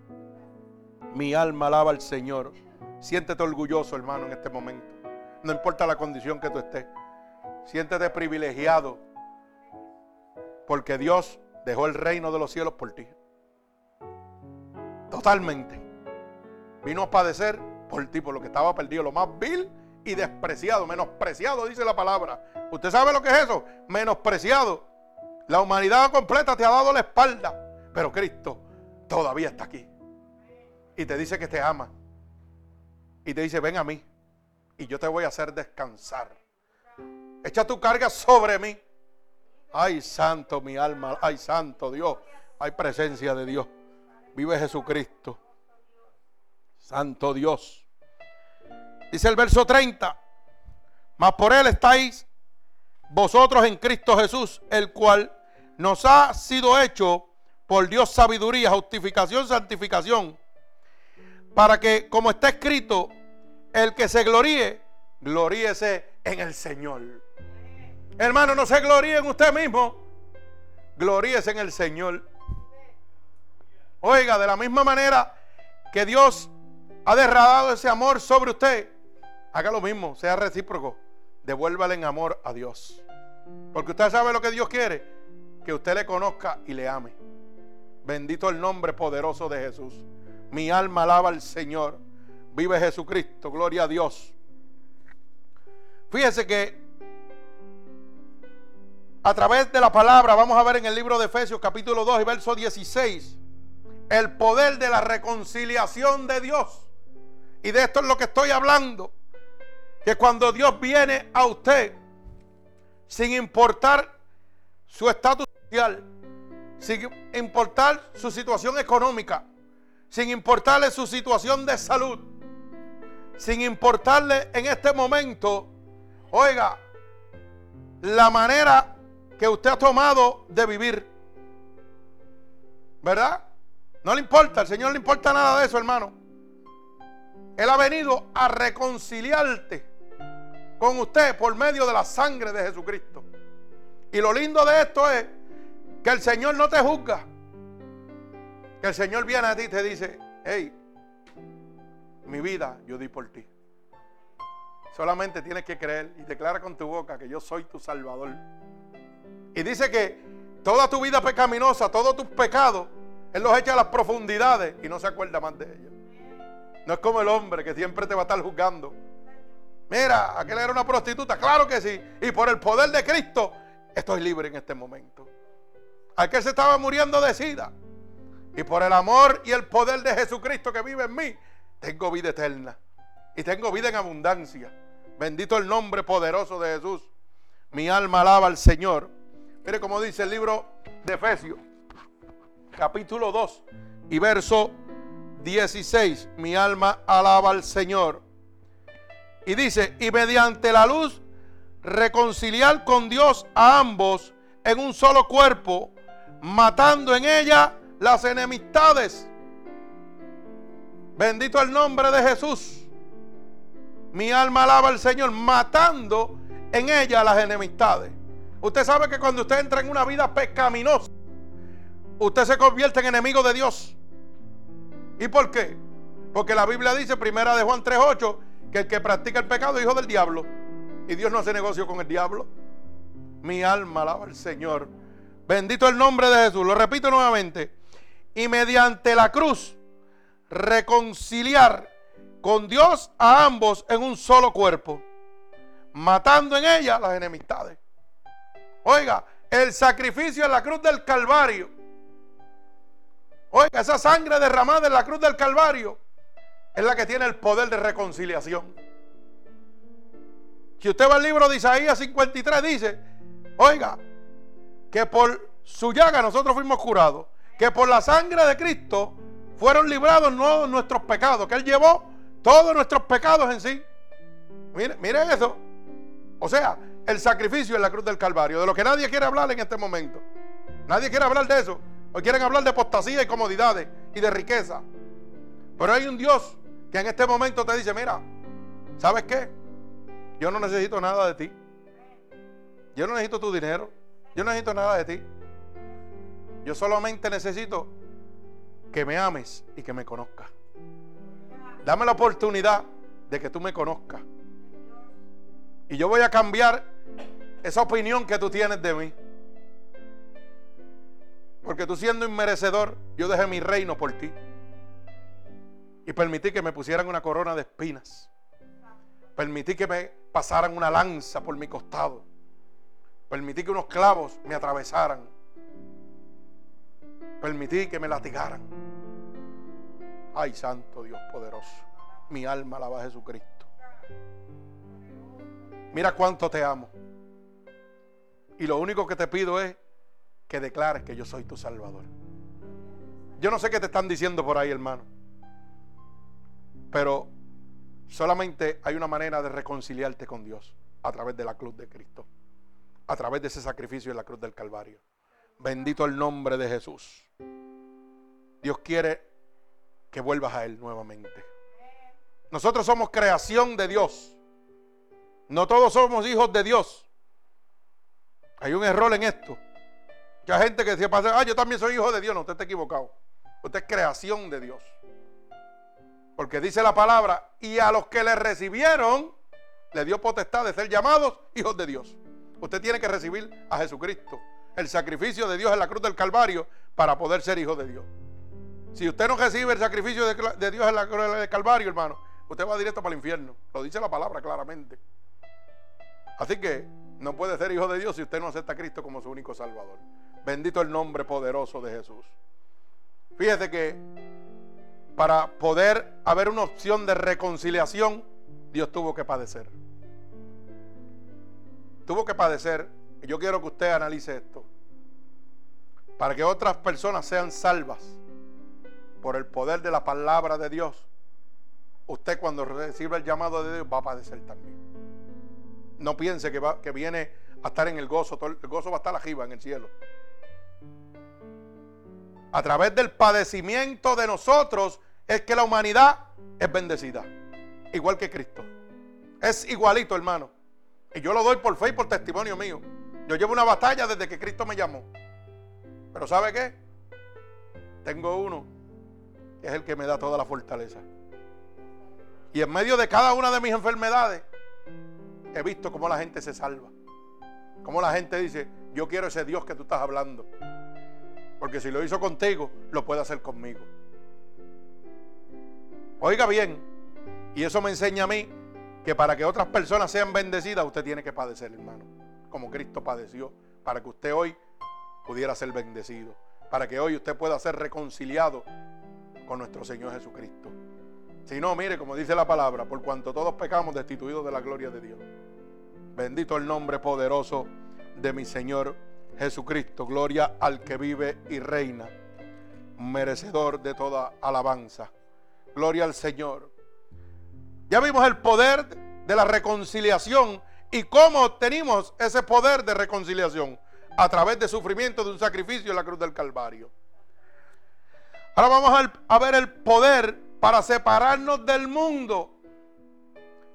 Mi alma alaba al Señor. Siéntete orgulloso, hermano, en este momento. No importa la condición que tú estés. Siéntete privilegiado. Porque Dios dejó el reino de los cielos por ti. Totalmente. Vino a padecer por ti, por lo que estaba perdido, lo más vil y despreciado, menospreciado, dice la palabra. ¿Usted sabe lo que es eso? Menospreciado. La humanidad completa te ha dado la espalda, pero Cristo todavía está aquí. Y te dice que te ama. Y te dice, ven a mí. Y yo te voy a hacer descansar. Echa tu carga sobre mí. Ay, santo mi alma. Ay, santo Dios. Hay presencia de Dios vive Jesucristo. Santo Dios. Dice el verso 30, mas por él estáis vosotros en Cristo Jesús, el cual nos ha sido hecho por Dios sabiduría, justificación, santificación, para que, como está escrito, el que se gloríe, gloríese en el Señor. Hermano, no se gloríe en usted mismo, gloríese en el Señor. Oiga, de la misma manera que Dios ha derramado ese amor sobre usted, haga lo mismo, sea recíproco. Devuélvale en amor a Dios. Porque usted sabe lo que Dios quiere, que usted le conozca y le ame. Bendito el nombre poderoso de Jesús. Mi alma alaba al Señor. Vive Jesucristo, gloria a Dios. Fíjese que a través de la palabra, vamos a ver en el libro de Efesios capítulo 2 y verso 16 el poder de la reconciliación de Dios. Y de esto es lo que estoy hablando. Que cuando Dios viene a usted, sin importar su estatus social, sin importar su situación económica, sin importarle su situación de salud, sin importarle en este momento, oiga, la manera que usted ha tomado de vivir, ¿verdad? No le importa, al Señor no le importa nada de eso, hermano. Él ha venido a reconciliarte con usted por medio de la sangre de Jesucristo. Y lo lindo de esto es que el Señor no te juzga. Que el Señor viene a ti y te dice, hey, mi vida yo di por ti. Solamente tienes que creer y declara con tu boca que yo soy tu Salvador. Y dice que toda tu vida pecaminosa, todos tus pecados, Él los echa a las profundidades y no se acuerda más de ellos. No es como el hombre que siempre te va a estar juzgando. Mira, aquel era una prostituta, claro que sí. Y por el poder de Cristo estoy libre en este momento. Aquel se estaba muriendo de sida. Y por el amor y el poder de Jesucristo que vive en mí, tengo vida eterna. Y tengo vida en abundancia. Bendito el nombre poderoso de Jesús. Mi alma alaba al Señor. Mire como dice el libro de Efesios, capítulo 2 y verso 16. Mi alma alaba al Señor. Y dice, y mediante la luz reconciliar con Dios a ambos en un solo cuerpo, matando en ella las enemistades. Bendito el nombre de Jesús. Mi alma alaba al Señor, matando en ella las enemistades. Usted sabe que cuando usted entra en una vida pecaminosa, usted se convierte en enemigo de Dios. ¿Y por qué? Porque la Biblia dice, primera de Juan 3.8, que el que practica el pecado es hijo del diablo. Y Dios no hace negocio con el diablo. Mi alma alaba al Señor. Bendito el nombre de Jesús. Lo repito nuevamente. Y mediante la cruz reconciliar con Dios a ambos en un solo cuerpo, matando en ella las enemistades. Oiga, el sacrificio en la cruz del Calvario. Oiga, esa sangre derramada en la cruz del Calvario es la que tiene el poder de reconciliación. Si usted va al libro de Isaías 53, dice, oiga, que por su llaga nosotros fuimos curados, que por la sangre de Cristo fueron librados no nuestros pecados, que Él llevó todos nuestros pecados en sí. Mire, mire eso. O sea, el sacrificio en la cruz del Calvario, de lo que nadie quiere hablar en este momento. Nadie quiere hablar de eso. Hoy quieren hablar de apostasía y comodidades y de riqueza. Pero hay un Dios que en este momento te dice, mira, ¿sabes qué? Yo no necesito nada de ti. Yo no necesito tu dinero. Yo no necesito nada de ti. Yo solamente necesito que me ames y que me conozcas. Dame la oportunidad de que tú me conozcas. Y yo voy a cambiar esa opinión que tú tienes de mí. Porque tú siendo inmerecedor, yo dejé mi reino por ti. Y permití que me pusieran una corona de espinas. Permití que me pasaran una lanza por mi costado. Permití que unos clavos me atravesaran. Permití que me latigaran. Ay, Santo Dios poderoso. Mi alma alaba a Jesucristo. Mira cuánto te amo. Y lo único que te pido es que declares que yo soy tu Salvador. Yo no sé qué te están diciendo por ahí, hermano. Pero Solamente hay una manera de reconciliarte con Dios a través de la cruz de Cristo, a través de ese sacrificio en la cruz del Calvario. Bendito el nombre de Jesús. Dios quiere que vuelvas a Él nuevamente. Nosotros somos creación de Dios. No todos somos hijos de Dios. Hay un error en esto. Hay gente que decía, ah, yo también soy hijo de Dios. No, usted está equivocado. Usted es creación de Dios. Porque dice la palabra, y a los que le recibieron, le dio potestad de ser llamados hijos de Dios. Usted tiene que recibir a Jesucristo, el sacrificio de Dios en la cruz del Calvario, para poder ser hijo de Dios. Si usted no recibe el sacrificio de, Dios en la cruz del Calvario, hermano, usted va directo para el infierno. Lo dice la palabra claramente. Así que no puede ser hijo de Dios si usted no acepta a Cristo como su único Salvador. Bendito el nombre poderoso de Jesús. Fíjese que para poder haber una opción de reconciliación, Dios tuvo que padecer. Tuvo que padecer. Yo quiero que usted analice esto. Para que otras personas sean salvas por el poder de la palabra de Dios, usted cuando reciba el llamado de Dios va a padecer también. No piense que, va, que viene a estar en el gozo. el gozo va a estar arriba en el cielo a través del padecimiento de nosotros es que la humanidad es bendecida. igual que Cristo. Es igualito, hermano. Y yo lo doy por fe y por testimonio mío. Yo llevo una batalla desde que Cristo me llamó. Pero ¿sabe qué? Tengo uno que es el que me da toda la fortaleza. Y en medio de cada una de mis enfermedades, he visto cómo la gente se salva. Cómo la gente dice, yo quiero ese Dios que tú estás hablando. Porque si lo hizo contigo, lo puede hacer conmigo. Oiga bien, y eso me enseña a mí que para que otras personas sean bendecidas, usted tiene que padecer, hermano. Como Cristo padeció, para que usted hoy pudiera ser bendecido. Para que hoy usted pueda ser reconciliado con nuestro Señor Jesucristo. Si no, mire, como dice la palabra, por cuanto todos pecamos, destituidos de la gloria de Dios. Bendito el nombre poderoso de mi Señor Jesucristo. Gloria al que vive y reina, merecedor de toda alabanza. Gloria al Señor. Ya vimos el poder de la reconciliación y cómo obtenimos ese poder de reconciliación a través de sufrimiento de un sacrificio en la cruz del Calvario. Ahora vamos a ver el poder para separarnos del mundo.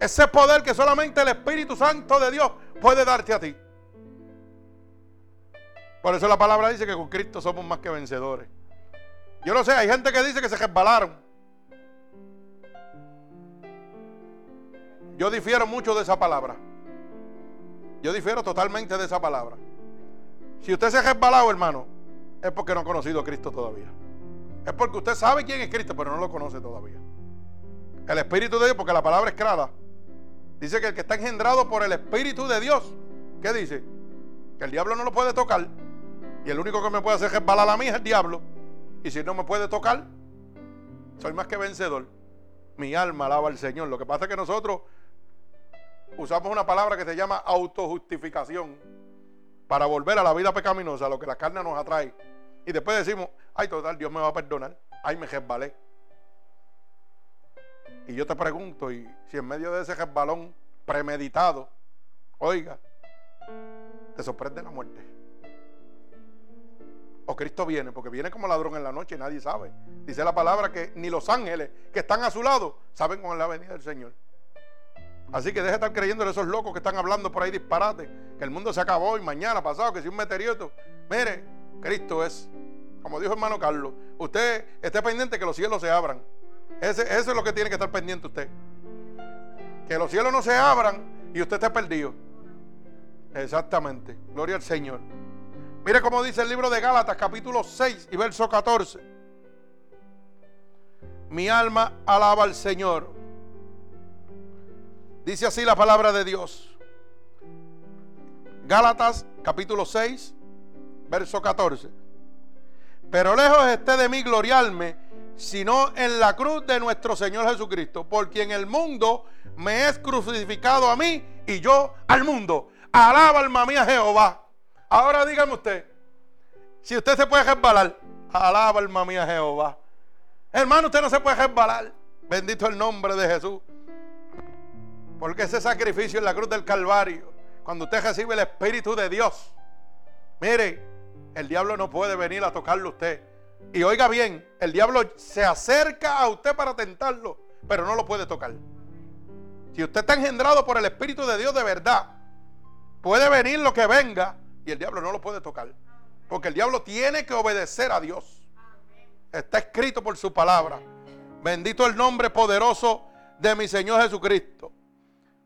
Ese poder que solamente el Espíritu Santo de Dios puede darte a ti. Por eso la palabra dice que con Cristo somos más que vencedores. Yo no sé, hay gente que dice que se resbalaron. Yo difiero mucho de esa palabra. Yo difiero totalmente de esa palabra. Si usted se ha resbalado, hermano, es porque no ha conocido a Cristo todavía. Es porque usted sabe quién es Cristo, pero no lo conoce todavía. El Espíritu de Dios, porque la palabra es clara. Dice que el que está engendrado por el Espíritu de Dios, ¿qué dice? Que el diablo no lo puede tocar. Y el único que me puede hacer resbalar a mí es el diablo. Y si no me puede tocar, soy más que vencedor. Mi alma alaba al Señor. Lo que pasa es que nosotros usamos una palabra que se llama autojustificación para volver a la vida pecaminosa, lo que la carne nos atrae. Y después decimos, ay, total, Dios me va a perdonar. Ay, me resbalé. Y yo te pregunto, y si en medio de ese resbalón premeditado, oiga, te sorprende la muerte. O Cristo viene, porque viene como ladrón en la noche y nadie sabe. Dice la palabra que ni los ángeles que están a su lado saben con la venida del Señor. Así que deje de estar creyendo en esos locos que están hablando por ahí disparate, que el mundo se acabó y mañana pasado, que si un meteorito. Mire, Cristo es, como dijo hermano Carlos, usted esté pendiente que los cielos se abran. Eso es lo que tiene que estar pendiente usted. Que los cielos no se abran y usted esté perdido. Exactamente. Gloria al Señor. Mire cómo dice el libro de Gálatas, capítulo 6 y verso 14. Mi alma alaba al Señor Dice así la palabra de Dios. Gálatas capítulo 6, verso 14. Pero lejos esté de mí gloriarme, sino en la cruz de nuestro Señor Jesucristo, por quien el mundo me es crucificado a mí y yo al mundo. Alaba alma mía Jehová. Ahora dígame usted, si usted se puede resbalar, alaba alma mía Jehová. Hermano, usted no se puede resbalar. Bendito el nombre de Jesús. Porque ese sacrificio en la cruz del Calvario, cuando usted recibe el Espíritu de Dios, mire, el diablo no puede venir a tocarlo a usted. Y oiga bien, el diablo se acerca a usted para tentarlo, pero no lo puede tocar. Si usted está engendrado por el Espíritu de Dios de verdad, puede venir lo que venga y el diablo no lo puede tocar. Porque el diablo tiene que obedecer a Dios. Está escrito por su palabra. Bendito el nombre poderoso de mi Señor Jesucristo.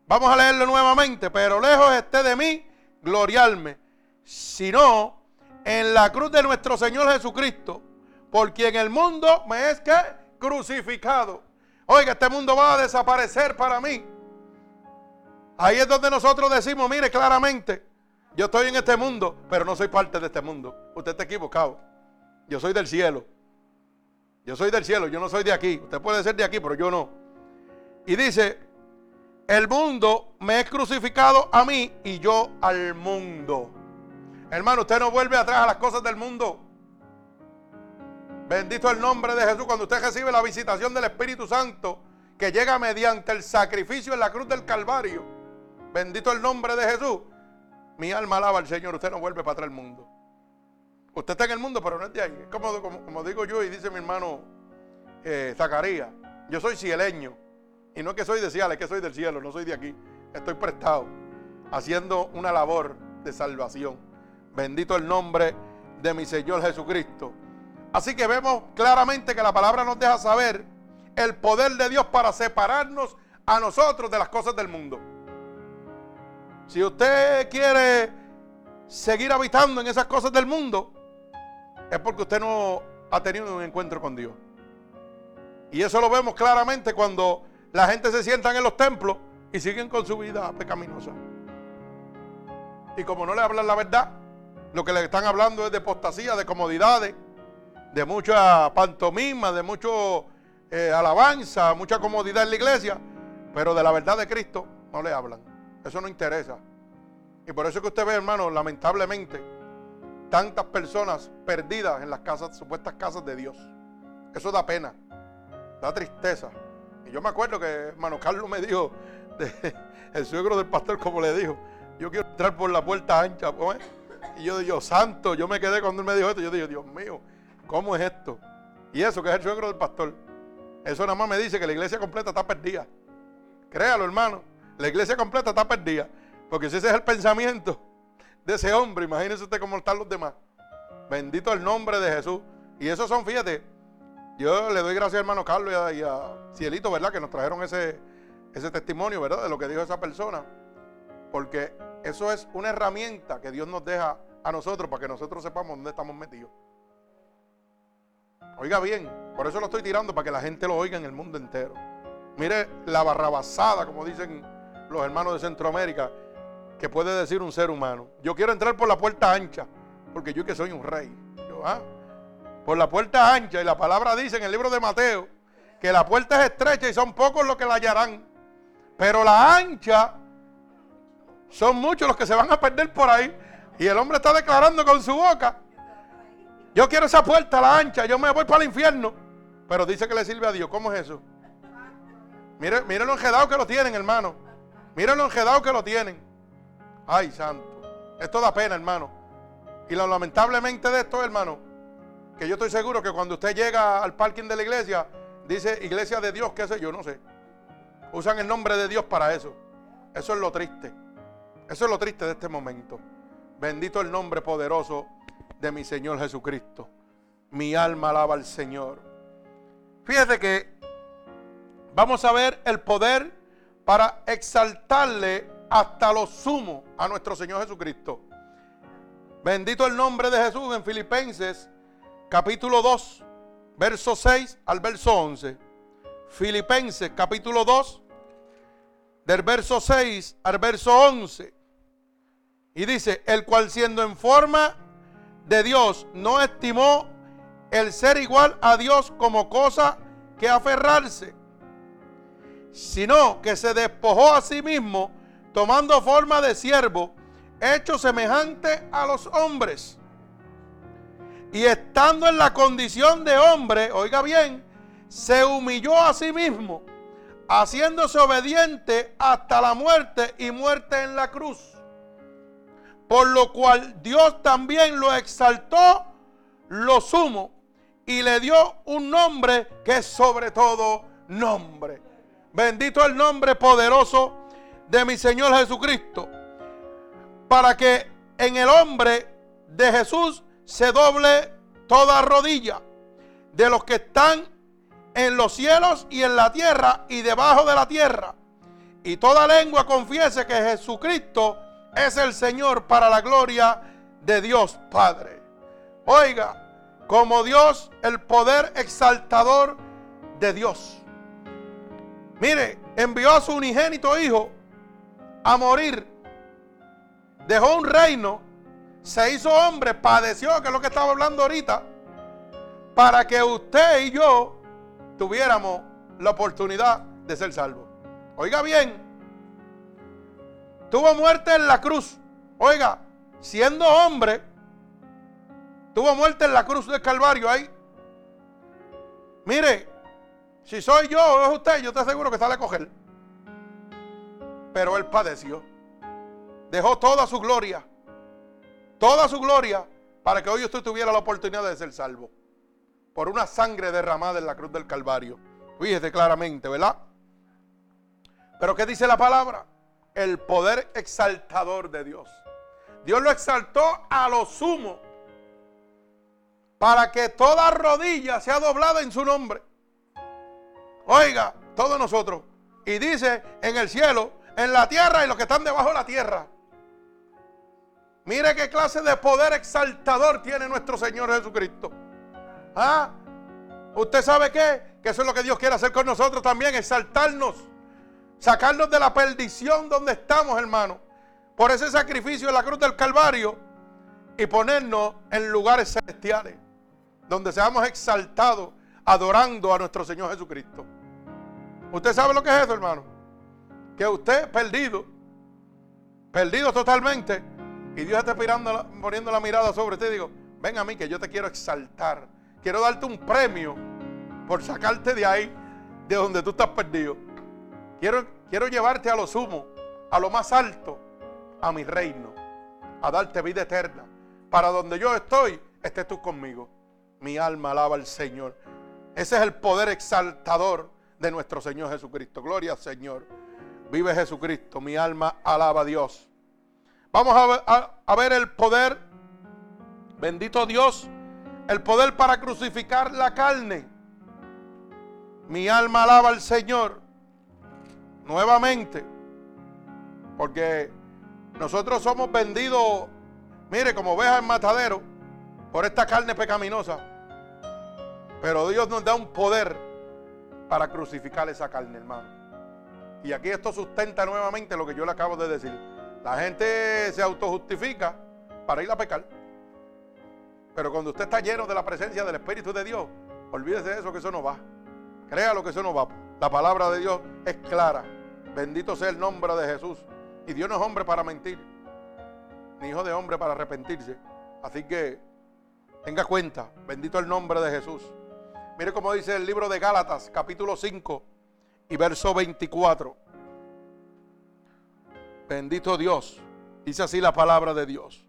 Vamos a leerlo nuevamente. Pero lejos esté de mí gloriarme, sino en la cruz de nuestro Señor Jesucristo, por quien el mundo me es que crucificado. Oiga, este mundo va a desaparecer para mí. Ahí es donde nosotros decimos, mire claramente, yo estoy en este mundo, pero no soy parte de este mundo. Usted está equivocado. Yo soy del cielo. Yo soy del cielo, yo no soy de aquí. Usted puede ser de aquí, pero yo no. Y dice, el mundo me es crucificado a mí y yo al mundo. Hermano, usted no vuelve atrás a las cosas del mundo. Bendito el nombre de Jesús. Cuando usted recibe la visitación del Espíritu Santo, que llega mediante el sacrificio en la cruz del Calvario. Bendito el nombre de Jesús. Mi alma alaba al Señor. Usted no vuelve para atrás al mundo. Usted está en el mundo, pero no es de ahí. Como, como, digo yo y dice mi hermano eh, Zacarías. Yo soy cieleño. Y no es que soy de cielo, es que soy del cielo, no soy de aquí. Estoy prestado, haciendo una labor de salvación. Bendito el nombre de mi Señor Jesucristo. Así que vemos claramente que la palabra nos deja saber el poder de Dios para separarnos a nosotros de las cosas del mundo. Si usted quiere seguir habitando en esas cosas del mundo, es porque usted no ha tenido un encuentro con Dios. Y eso lo vemos claramente cuando la gente se sienta en los templos y siguen con su vida pecaminosa. Y como no le hablan la verdad, lo que le están hablando es de apostasía, de comodidades, de mucha pantomima, de mucho eh, alabanza, mucha comodidad en la iglesia, pero de la verdad de Cristo no le hablan. Eso no interesa. Y por eso es que usted ve, hermano, lamentablemente, tantas personas perdidas en las casas, supuestas casas de Dios. Eso da pena, da tristeza. Y yo me acuerdo que hermano Carlos me dijo, [LAUGHS] el suegro del pastor, como le dijo, yo quiero entrar por la puerta ancha. Pues". Y yo digo, santo, yo me quedé cuando él me dijo esto. Yo digo, Dios mío, ¿cómo es esto? Y eso que es el suegro del pastor. Eso nada más me dice que la iglesia completa está perdida. Créalo, hermano. La iglesia completa está perdida. Porque si ese es el pensamiento de ese hombre, imagínese usted cómo están los demás. Bendito el nombre de Jesús. Y esos son, fíjate, yo le doy gracias hermano Carlos y a, Cielito, ¿verdad? Que nos trajeron ese, ese testimonio, ¿verdad? De lo que dijo esa persona. Porque eso es una herramienta que Dios nos deja a nosotros para que nosotros sepamos dónde estamos metidos. Oiga bien, por eso lo estoy tirando para que la gente lo oiga en el mundo entero. Mire la barrabasada, como dicen los hermanos de Centroamérica, que puede decir un ser humano. Yo quiero entrar por la puerta ancha, porque yo que soy un rey. ¿ah? por la puerta ancha. Y la palabra dice en el libro de Mateo que la puerta es estrecha y son pocos los que la hallarán. Pero la ancha son muchos los que se van a perder por ahí. Y el hombre está declarando con su boca, yo quiero esa puerta, la ancha, yo me voy para el infierno. Pero dice que le sirve a Dios. ¿Cómo es eso? Mire, mire lo enjedado que lo tienen, hermano. Mire lo enjedado que lo tienen. Ay, santo. Esto da pena, hermano. Y lo lamentablemente de esto, hermano, que yo estoy seguro que cuando usted llega al parking de la iglesia, dice iglesia de Dios, qué sé yo, no sé. Usan el nombre de Dios para eso. Eso es lo triste. Eso es lo triste de este momento. Bendito el nombre poderoso de mi Señor Jesucristo. Mi alma alaba al Señor. Fíjese que vamos a ver el poder para exaltarle hasta lo sumo a nuestro Señor Jesucristo. Bendito el nombre de Jesús en Filipenses capítulo 2, verso 6 al verso 11. Filipenses capítulo 2, del verso 6 al verso 11. Y dice, el cual siendo en forma de Dios no estimó el ser igual a Dios como cosa que aferrarse, sino que se despojó a sí mismo, tomando forma de siervo, hecho semejante a los hombres y estando en la condición de hombre, oiga bien, se humilló a sí mismo, haciéndose obediente hasta la muerte y muerte en la cruz. Por lo cual Dios también lo exaltó, lo sumo, y le dio un nombre que es sobre todo nombre. Bendito el nombre poderoso de mi Señor Jesucristo. Para que en el hombre de Jesús se doble toda rodilla de los que están en los cielos y en la tierra y debajo de la tierra. Y toda lengua confiese que Jesucristo es el Señor para la gloria de Dios Padre. Oiga, como Dios, el poder exaltador de Dios. Mire, envió a su unigénito Hijo a morir. Dejó un reino se hizo hombre, padeció, que es lo que estaba hablando ahorita, para que usted y yo tuviéramos la oportunidad de ser salvos. Oiga bien, tuvo muerte en la cruz. Oiga, siendo hombre, tuvo muerte en la cruz del Calvario ahí. Mire, si soy yo o es usted, yo te aseguro que sale a coger. Pero él padeció. Dejó toda su gloria toda su gloria para que hoy usted tuviera la oportunidad de ser salvo. Por una sangre derramada en la cruz del Calvario. Fíjese claramente, ¿verdad? Pero ¿qué dice la palabra? El poder exaltador de Dios. Dios lo exaltó a lo sumo para que toda rodilla sea doblada en su nombre. Oiga, todos nosotros. Y dice en el cielo, en la tierra y los que están debajo de la tierra. Mire qué clase de poder exaltador tiene nuestro Señor Jesucristo. ¿Ah? ¿Usted sabe qué? Que eso es lo que Dios quiere hacer con nosotros también, exaltarnos. Sacarnos de la perdición donde estamos, hermano. Por ese sacrificio en la cruz del Calvario. Y ponernos en lugares celestiales. Donde seamos exaltados, adorando a nuestro Señor Jesucristo. ¿Usted sabe lo que es eso, hermano? Que usted perdido, perdido totalmente, y Dios está poniendo la mirada sobre ti. Digo, ven a mí que yo te quiero exaltar. Quiero darte un premio por sacarte de ahí, de donde tú estás perdido. Quiero, quiero llevarte a lo sumo, a lo más alto, a mi reino, a darte vida eterna. Para donde yo estoy, estés tú conmigo. Mi alma alaba al Señor. Ese es el poder exaltador de nuestro Señor Jesucristo. Gloria al Señor. Vive Jesucristo. Mi alma alaba a Dios. Vamos a ver, el poder, bendito Dios, el poder para crucificar la carne. Mi alma alaba al Señor nuevamente, porque nosotros somos vendidos, mire, como ovejas en matadero, por esta carne pecaminosa. Pero Dios nos da un poder para crucificar esa carne, hermano. Y aquí esto sustenta nuevamente lo que yo le acabo de decir. La gente se autojustifica para ir a pecar. Pero cuando usted está lleno de la presencia del Espíritu de Dios, olvídese de eso que eso no va. Créalo que eso no va. La palabra de Dios es clara. Bendito sea el nombre de Jesús. Y Dios no es hombre para mentir, ni hijo de hombre para arrepentirse. Así que tenga cuenta, bendito el nombre de Jesús. Mire cómo dice el libro de Gálatas, capítulo 5 y verso 24. Bendito Dios. Dice así la palabra de Dios.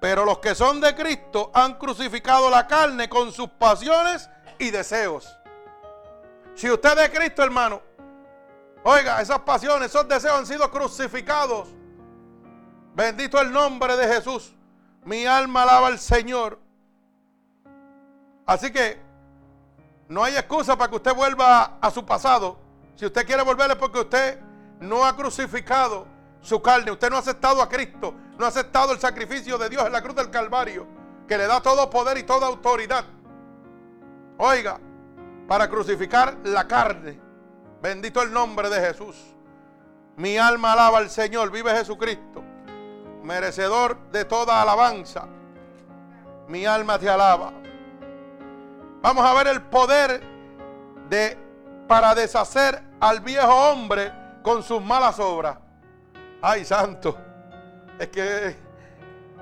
Pero los que son de Cristo han crucificado la carne con sus pasiones y deseos. Si usted es de Cristo, hermano, oiga, esas pasiones, esos deseos han sido crucificados. Bendito el nombre de Jesús. Mi alma alaba al Señor. Así que no hay excusa para que usted vuelva a su pasado. Si usted quiere volver es porque usted no ha crucificado su carne, usted no ha aceptado a Cristo, no ha aceptado el sacrificio de Dios en la cruz del Calvario, que le da todo poder y toda autoridad. Oiga, para crucificar la carne. Bendito el nombre de Jesús. Mi alma alaba al Señor, vive Jesucristo, merecedor de toda alabanza. Mi alma te alaba. Vamos a ver el poder de para deshacer al viejo hombre con sus malas obras. Ay, santo. Es que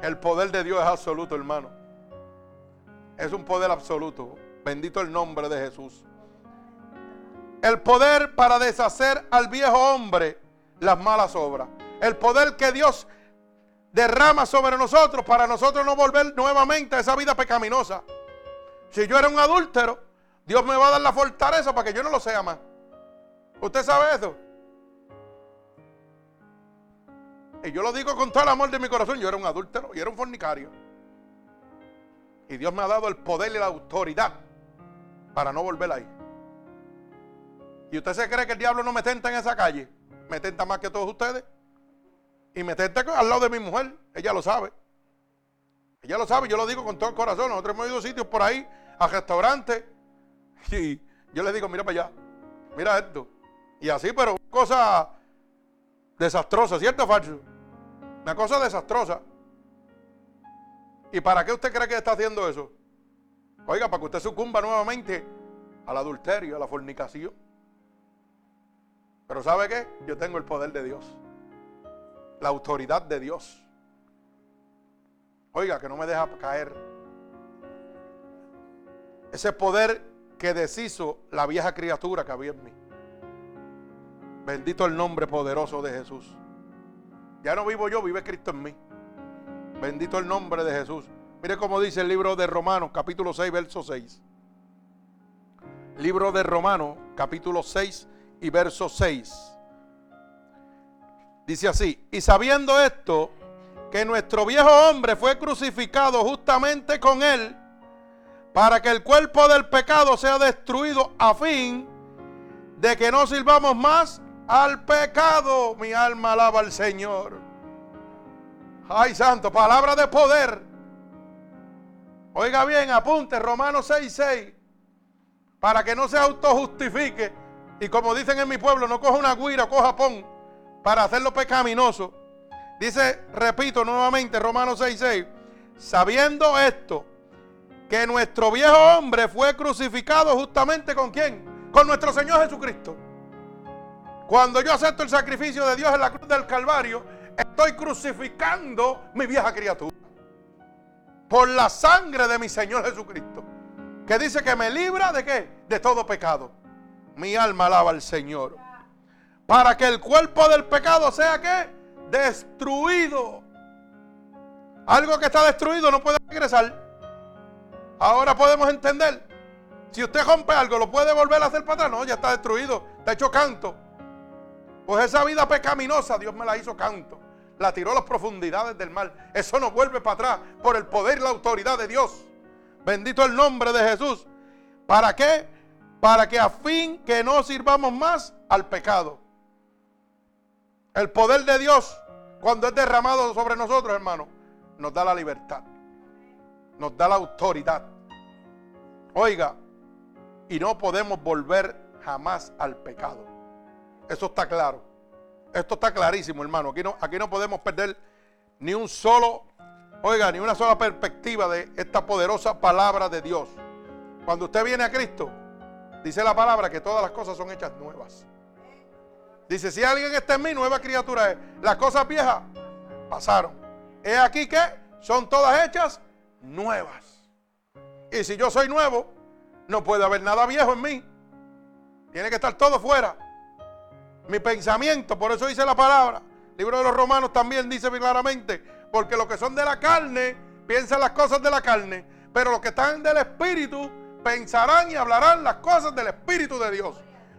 el poder de Dios es absoluto, hermano. Es un poder absoluto. Bendito el nombre de Jesús. El poder para deshacer al viejo hombre las malas obras. El poder que Dios derrama sobre nosotros para nosotros no volver nuevamente a esa vida pecaminosa. Si yo era un adúltero, Dios me va a dar la fortaleza para que yo no lo sea más. ¿Usted sabe eso? Y yo lo digo con todo el amor de mi corazón. Yo era un adúltero y era un fornicario. Y Dios me ha dado el poder y la autoridad para no volver ahí. ¿Y usted se cree que el diablo no me tenta en esa calle? Me tenta más que todos ustedes. Y me tenta al lado de mi mujer. Ella lo sabe. Ella lo sabe, yo lo digo con todo el corazón. Nosotros hemos ido a sitios por ahí, a restaurantes. Y yo le digo, mira para allá. Mira esto. Y así, pero cosa desastrosa, ¿cierto falso? Una cosa desastrosa. ¿Y para qué usted cree que está haciendo eso? Oiga, para que usted sucumba nuevamente al adulterio, a la fornicación. Pero ¿sabe qué? Yo tengo el poder de Dios. La autoridad de Dios. Oiga, que no me deja caer. Ese poder que deshizo la vieja criatura que había en mí. Bendito el nombre poderoso de Jesús. Ya no vivo yo, vive Cristo en mí. Bendito el nombre de Jesús. Mire cómo dice el libro de Romanos, capítulo 6, verso 6. Libro de Romanos, capítulo 6 y verso 6. Dice así, y sabiendo esto, que nuestro viejo hombre fue crucificado justamente con él, para que el cuerpo del pecado sea destruido a fin de que no sirvamos más al pecado. Mi alma alaba al Señor. Ay, santo, palabra de poder. Oiga bien, apunte Romanos 6:6 para que no se autojustifique y como dicen en mi pueblo, no coja una guira, coja pon para hacerlo pecaminoso. Dice, repito nuevamente, Romanos 6:6, sabiendo esto, que nuestro viejo hombre fue crucificado justamente con quién? Con nuestro Señor Jesucristo. Cuando yo acepto el sacrificio de Dios en la cruz del Calvario, estoy crucificando mi vieja criatura. Por la sangre de mi Señor Jesucristo. Que dice que me libra de qué? De todo pecado. Mi alma alaba al Señor. Para que el cuerpo del pecado sea qué? Destruido. Algo que está destruido no puede regresar. Ahora podemos entender. Si usted rompe algo, ¿lo puede volver a hacer para atrás? No, ya está destruido, está hecho canto. Pues esa vida pecaminosa, Dios me la hizo canto. La tiró a las profundidades del mal. Eso no vuelve para atrás por el poder y la autoridad de Dios. Bendito el nombre de Jesús. ¿Para qué? Para que a fin que no sirvamos más al pecado. El poder de Dios, cuando es derramado sobre nosotros, hermano, nos da la libertad nos da la autoridad. Oiga, y no podemos volver jamás al pecado. Eso está claro. Esto está clarísimo, hermano. Aquí no, aquí no podemos perder ni un solo, oiga, ni una sola perspectiva de esta poderosa palabra de Dios. Cuando usted viene a Cristo, dice la palabra que todas las cosas son hechas nuevas. Dice, si alguien está en mí, nueva criatura es. Las cosas viejas pasaron. He aquí que son todas hechas nuevas. Y si yo soy nuevo, no puede haber nada viejo en mí. Tiene que estar todo fuera. Mi pensamiento, por eso dice la palabra. Libro de los Romanos también dice claramente, porque los que son de la carne piensan las cosas de la carne, pero los que están del Espíritu pensarán y hablarán las cosas del Espíritu de Dios.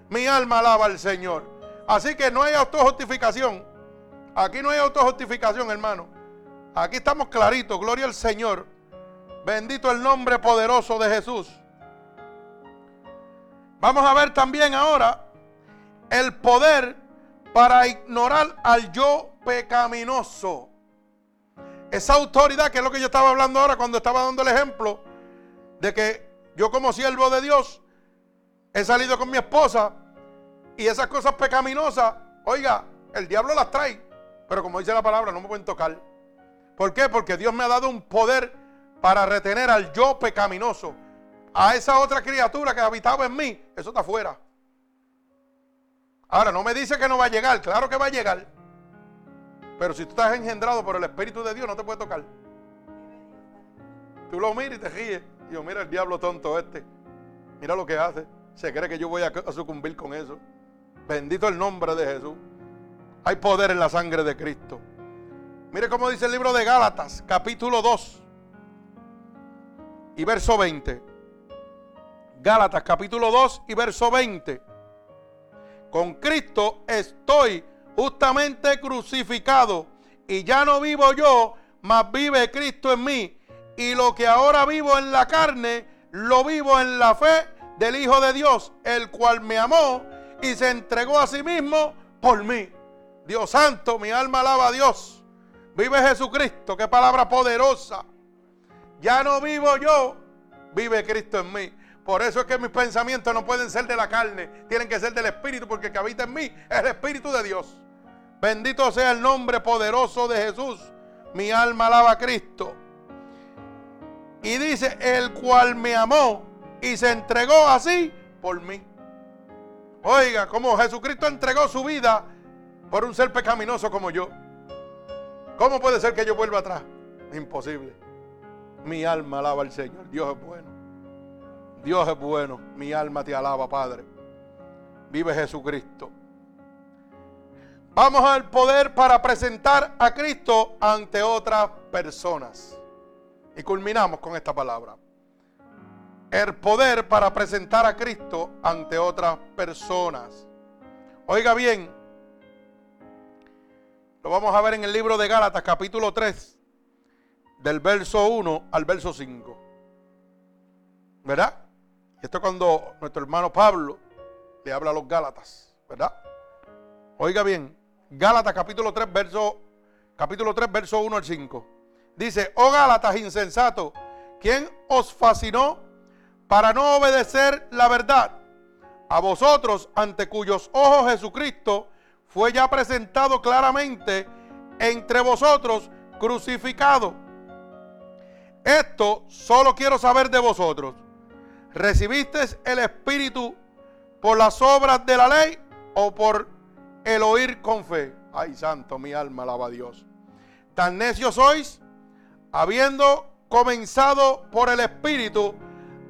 Mi alma alaba al Señor. Así que no hay autojustificación. Aquí no hay autojustificación, hermano. Aquí estamos claritos, gloria al Señor. Bendito el nombre poderoso de Jesús. Vamos a ver también ahora el poder para ignorar al yo pecaminoso. Esa autoridad, que es lo que yo estaba hablando ahora cuando estaba dando el ejemplo, de que yo como siervo de Dios he salido con mi esposa y esas cosas pecaminosas, oiga, el diablo las trae, pero como dice la palabra, no me pueden tocar. ¿Por qué? Porque Dios me ha dado un poder para retener al yo pecaminoso, a esa otra criatura que habitaba en mí, eso está afuera. Ahora, no me dice que no va a llegar, claro que va a llegar. Pero si tú estás engendrado por el Espíritu de Dios, no te puede tocar. Tú lo miras y te ríes. Y yo, mira el diablo tonto este. Mira lo que hace. Se cree que yo voy a sucumbir con eso. Bendito el nombre de Jesús. Hay poder en la sangre de Cristo. Mire cómo dice el libro de Gálatas, capítulo 2 y verso 20. Gálatas capítulo 2 y verso 20. Con Cristo estoy justamente crucificado y ya no vivo yo, mas vive Cristo en mí. Y lo que ahora vivo en la carne, lo vivo en la fe del Hijo de Dios, el cual me amó y se entregó a sí mismo por mí. Dios santo, mi alma alaba a Dios. Vive Jesucristo, qué palabra poderosa. Ya no vivo yo, vive Cristo en mí. Por eso es que mis pensamientos no pueden ser de la carne, tienen que ser del Espíritu, porque el que habita en mí es el Espíritu de Dios. Bendito sea el nombre poderoso de Jesús. Mi alma alaba a Cristo. Y dice, el cual me amó y se entregó así por mí. Oiga, como Jesucristo entregó su vida por un ser pecaminoso como yo. ¿Cómo puede ser que yo vuelva atrás? Imposible. Mi alma alaba al Señor. Dios es bueno. Dios es bueno. Mi alma te alaba, Padre. Vive Jesucristo. Vamos al poder para presentar a Cristo ante otras personas. Y culminamos con esta palabra. El poder para presentar a Cristo ante otras personas. Oiga bien, Lo vamos a ver en el libro de Gálatas, capítulo 3, del verso 1 al verso 5. ¿Verdad? Esto es cuando nuestro hermano Pablo le habla a los Gálatas, ¿verdad? Oiga bien, Gálatas capítulo 3, verso, capítulo 3, verso 1 al 5. Dice, oh Gálatas insensato, ¿quién os fascinó para no obedecer la verdad? A vosotros, ante cuyos ojos Jesucristo fue ya presentado claramente entre vosotros crucificado. Esto solo quiero saber de vosotros. ¿Recibisteis el Espíritu por las obras de la ley o por el oír con fe? Ay, santo, mi alma alaba a Dios. Tan necios sois, habiendo comenzado por el Espíritu,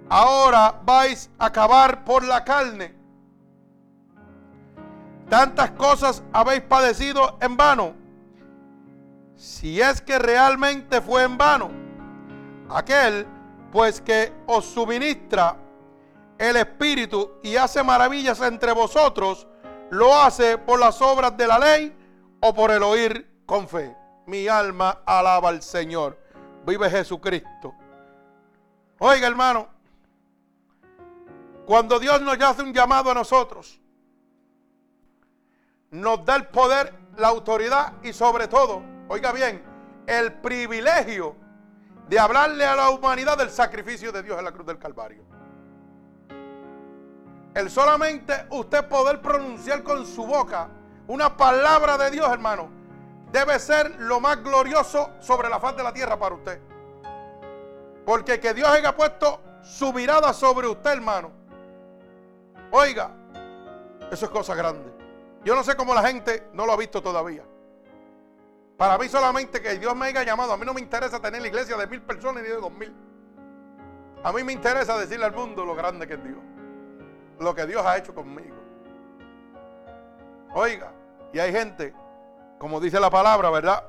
ahora vais a acabar por la carne. Tantas cosas habéis padecido en vano. Si es que realmente fue en vano, aquel pues que os suministra el Espíritu y hace maravillas entre vosotros, lo hace por las obras de la ley o por el oír con fe. Mi alma alaba al Señor. Vive Jesucristo. Oiga hermano, cuando Dios nos hace un llamado a nosotros, nos da el poder, la autoridad y sobre todo, oiga bien, el privilegio de hablarle a la humanidad del sacrificio de Dios en la cruz del Calvario. El solamente usted poder pronunciar con su boca una palabra de Dios, hermano, debe ser lo más glorioso sobre la faz de la tierra para usted. Porque que Dios haya puesto su mirada sobre usted, hermano. Oiga, eso es cosa grande. Yo no sé cómo la gente no lo ha visto todavía. Para mí solamente que Dios me haya llamado. A mí no me interesa tener la iglesia de mil personas ni de dos mil. A mí me interesa decirle al mundo lo grande que es Dios. Lo que Dios ha hecho conmigo. Oiga, y hay gente, como dice la palabra, ¿verdad?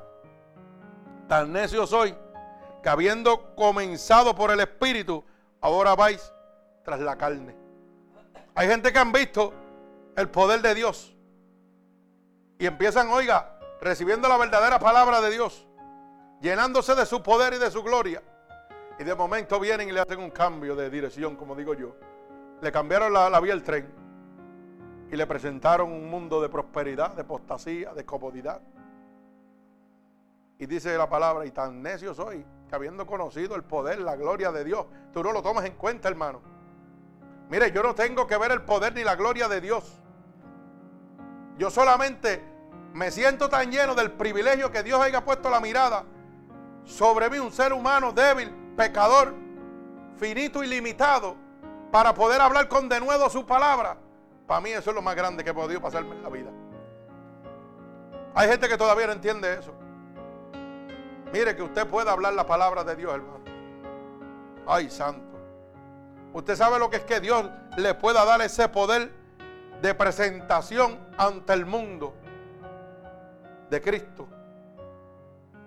Tan necio soy que habiendo comenzado por el Espíritu, ahora vais tras la carne. Hay gente que han visto el poder de Dios y empiezan, oiga, recibiendo la verdadera palabra de Dios, llenándose de su poder y de su gloria. Y de momento vienen y le hacen un cambio de dirección, como digo yo. Le cambiaron la, vía del tren y le presentaron un mundo de prosperidad, de apostasía, de comodidad. Y dice la palabra, y tan necio soy, que habiendo conocido el poder, la gloria de Dios, tú no lo tomas en cuenta, hermano. Mire, yo no tengo que ver el poder ni la gloria de Dios. Yo solamente me siento tan lleno del privilegio que Dios haya puesto la mirada sobre mí, un ser humano débil, pecador, finito y limitado, para poder hablar con denuedo su palabra. Para mí eso es lo más grande que he podido pasarme en la vida. Hay gente que todavía no entiende eso. Mire que usted pueda hablar la palabra de Dios, hermano. Ay, santo. Usted sabe lo que es que Dios le pueda dar ese poder de presentación ante el mundo de Cristo.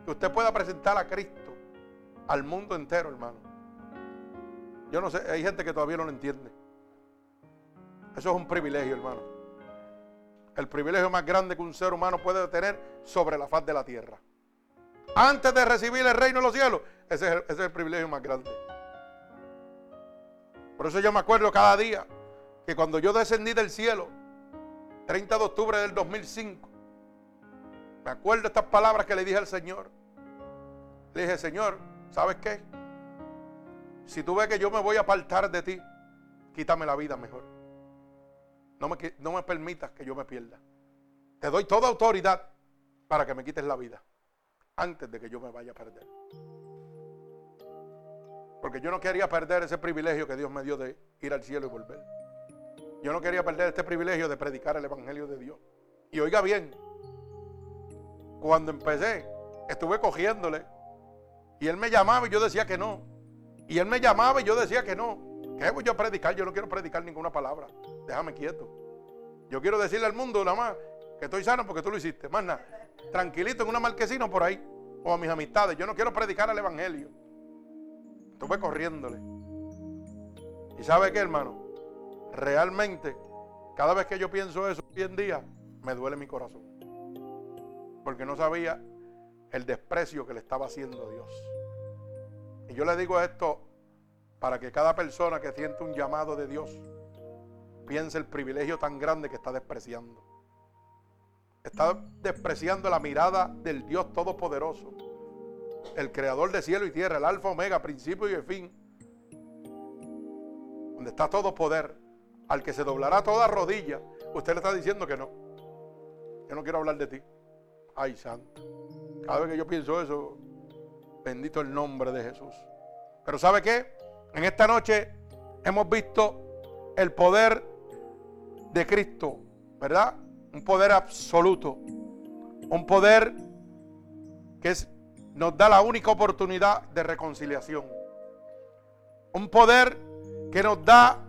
Que usted pueda presentar a Cristo al mundo entero, hermano. Yo no sé, hay gente que todavía no lo entiende. Eso es un privilegio, hermano. El privilegio más grande que un ser humano puede tener sobre la faz de la tierra. Antes de recibir el reino de los cielos, ese es el, privilegio más grande. Por eso yo me acuerdo cada día que cuando yo descendí del cielo, 30 de octubre del 2005, me acuerdo estas palabras que le dije al Señor. Le dije, Señor, ¿sabes qué? Si tú ves que yo me voy a apartar de ti, quítame la vida mejor. No me, no me permitas que yo me pierda. Te doy toda autoridad para que me quites la vida antes de que yo me vaya a perder. Porque yo no quería perder ese privilegio que Dios me dio de ir al cielo y volver. Yo no quería perder este privilegio de predicar el Evangelio de Dios. Y oiga bien, cuando empecé, estuve cogiéndole. Y él me llamaba y yo decía que no. Y él me llamaba y yo decía que no. ¿Qué voy yo a predicar? Yo no quiero predicar ninguna palabra. Déjame quieto. Yo quiero decirle al mundo nada más que estoy sano porque tú lo hiciste. Más nada. Tranquilito en una marquesina por ahí. O a mis amistades. Yo no quiero predicar el evangelio. Estuve corriéndole. ¿Y sabe qué, hermano? Realmente, cada vez que yo pienso eso hoy en día, me duele mi corazón. Porque no sabía el desprecio que le estaba haciendo Dios. Y yo le digo esto para que cada persona que siente un llamado de Dios piense el privilegio tan grande que está despreciando. Está despreciando la mirada del Dios Todopoderoso, el creador de cielo y tierra, el alfa, omega, principio y el fin, donde está todo poder, al que se doblará toda rodilla. Usted le está diciendo que no. Yo no quiero hablar de ti. Ay, santo. Cada vez que yo pienso eso, bendito el nombre de Jesús. Pero ¿sabe qué? En esta noche hemos visto el poder de Cristo, ¿verdad? Un poder absoluto. Un poder que nos da la única oportunidad de reconciliación. Un poder que nos da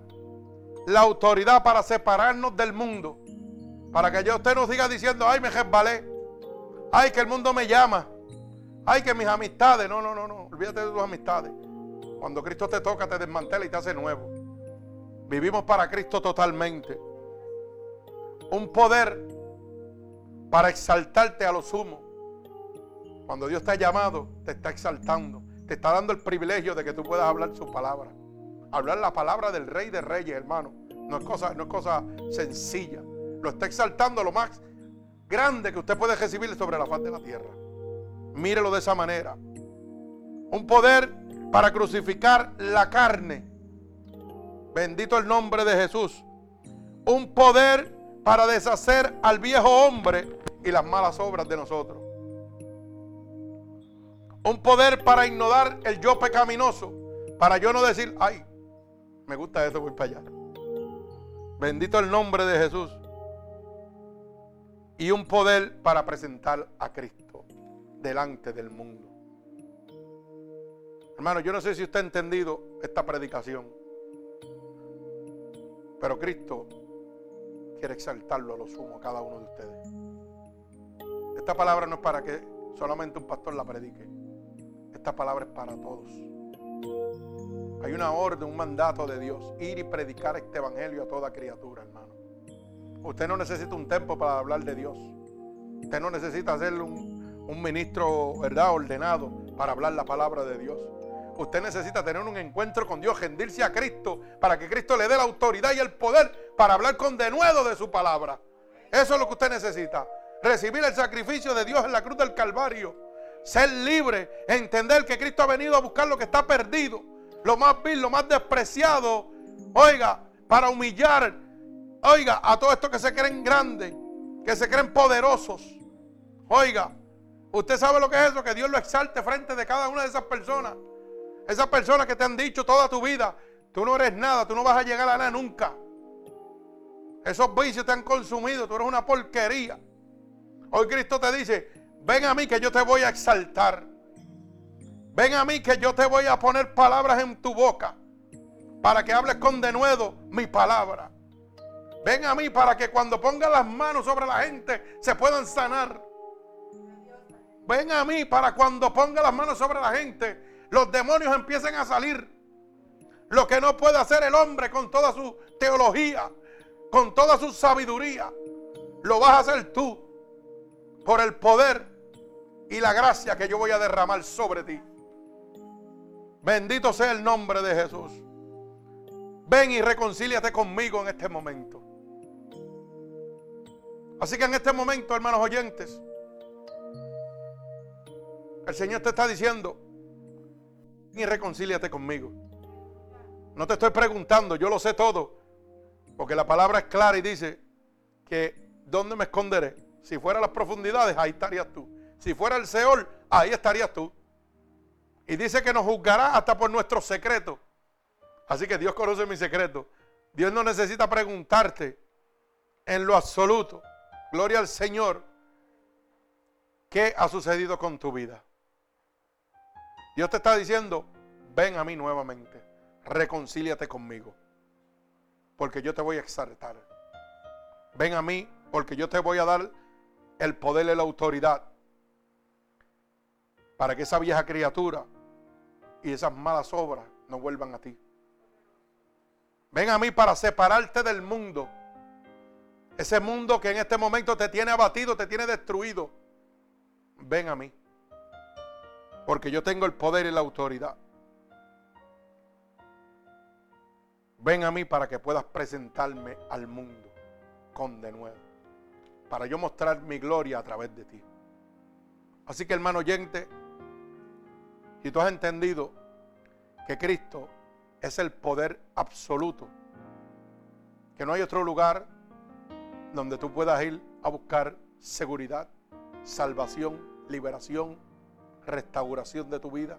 la autoridad para separarnos del mundo. Para que yo usted nos siga diciendo, ay, me resbalé. Ay, que el mundo me llama. Ay, que mis amistades. No, no, no, no. Olvídate de tus amistades. Cuando Cristo te toca, te desmantela y te hace nuevo. Vivimos para Cristo totalmente. Un poder para exaltarte a lo sumo. Cuando Dios te ha llamado, te está exaltando. Te está dando el privilegio de que tú puedas hablar su palabra. Hablar la palabra del Rey de Reyes, hermano. No es cosa, no es cosa sencilla. Lo está exaltando lo más grande que usted puede recibir sobre la faz de la tierra. Mírelo de esa manera. Un poder para crucificar la carne. Bendito el nombre de Jesús. Un poder para deshacer al viejo hombre y las malas obras de nosotros. Un poder para ignorar el yo pecaminoso. Para yo no decir, ay, me gusta eso, voy para allá. Bendito el nombre de Jesús y un poder para presentar a Cristo delante del mundo. Hermano, yo no sé si usted ha entendido esta predicación, pero Cristo quiere exaltarlo a lo sumo a cada uno de ustedes. Esta palabra no es para que solamente un pastor la predique. Esta palabra es para todos. Hay una orden, un mandato de Dios, ir y predicar este evangelio a toda criatura, hermano. Usted no necesita un tiempo para hablar de Dios. Usted no necesita ser un, un ministro, ¿verdad?, ordenado para hablar la palabra de Dios. Usted necesita tener un encuentro con Dios, rendirse a Cristo, para que Cristo le dé la autoridad y el poder para hablar con denuedo de su palabra. Eso es lo que usted necesita. Recibir el sacrificio de Dios en la cruz del Calvario. Ser libre, entender que Cristo ha venido a buscar lo que está perdido, lo más vil, lo más despreciado. Oiga, para humillar Oiga, a todos estos que se creen grandes, que se creen poderosos. Oiga, usted sabe lo que es eso, que Dios lo exalte frente de cada una de esas personas. Esas personas que te han dicho toda tu vida, tú no eres nada, tú no vas a llegar a nada nunca. Esos vicios te han consumido, tú eres una porquería. Hoy Cristo te dice, ven a mí que yo te voy a exaltar. Ven a mí que yo te voy a poner palabras en tu boca para que hables con denuedo mi palabra. Ven a mí para que cuando ponga las manos sobre la gente se puedan sanar. Ven a mí para cuando ponga las manos sobre la gente los demonios empiecen a salir. Lo que no puede hacer el hombre con toda su teología, con toda su sabiduría, lo vas a hacer tú por el poder y la gracia que yo voy a derramar sobre ti. Bendito sea el nombre de Jesús. Ven y reconcíliate conmigo en este momento. Así que en este momento, hermanos oyentes, el Señor te está diciendo, y reconcíliate conmigo. No te estoy preguntando, yo lo sé todo, porque la palabra es clara y dice que ¿dónde me esconderé? Si fuera las profundidades, ahí estarías tú. Si fuera el Seol, ahí estarías tú. Y dice que nos juzgará hasta por nuestros secretos. Así que Dios conoce mi secreto. Dios no necesita preguntarte en lo absoluto. Gloria al Señor. ¿Qué ha sucedido con tu vida? Dios te está diciendo, ven a mí nuevamente, reconcíliate conmigo, porque yo te voy a exaltar. Ven a mí, porque yo te voy a dar el poder y la autoridad para que esa vieja criatura y esas malas obras no vuelvan a ti. Ven a mí para separarte del mundo ese mundo que en este momento te tiene abatido, te tiene destruido. ven a mí. Porque yo tengo el poder y la autoridad. Ven a mí para que puedas presentarme al mundo con de nuevo. Para yo mostrar mi gloria a través de ti. Así que hermano oyente, si tú has entendido que Cristo es el poder absoluto, que no hay otro lugar donde tú puedas ir a buscar seguridad, salvación, liberación, restauración de tu vida.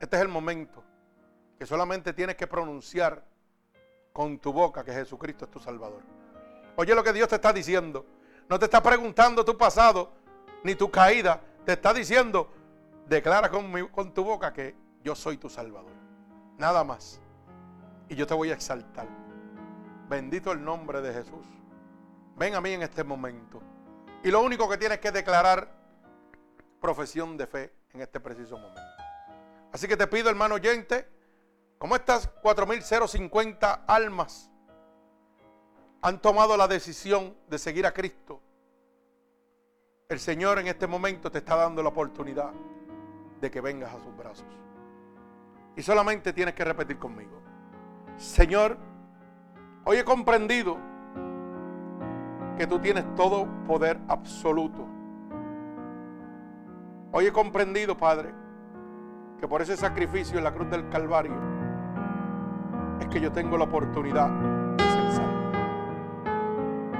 Este es el momento que solamente tienes que pronunciar con tu boca que Jesucristo es tu Salvador. Oye lo que Dios te está diciendo. No te está preguntando tu pasado ni tu caída. Te está diciendo, declara con, con tu boca que yo soy tu Salvador. Nada más. Y yo te voy a exaltar. Bendito el nombre de Jesús. Ven a mí en este momento. Y lo único que tienes que declarar, profesión de fe en este preciso momento. Así que te pido, hermano oyente, como estas 4.050 almas han tomado la decisión de seguir a Cristo, el Señor en este momento te está dando la oportunidad de que vengas a sus brazos. Y solamente tienes que repetir conmigo. Señor, hoy he comprendido que tú tienes todo poder absoluto. Hoy he comprendido, Padre, que por ese sacrificio en la cruz del Calvario es que yo tengo la oportunidad de ser salvo.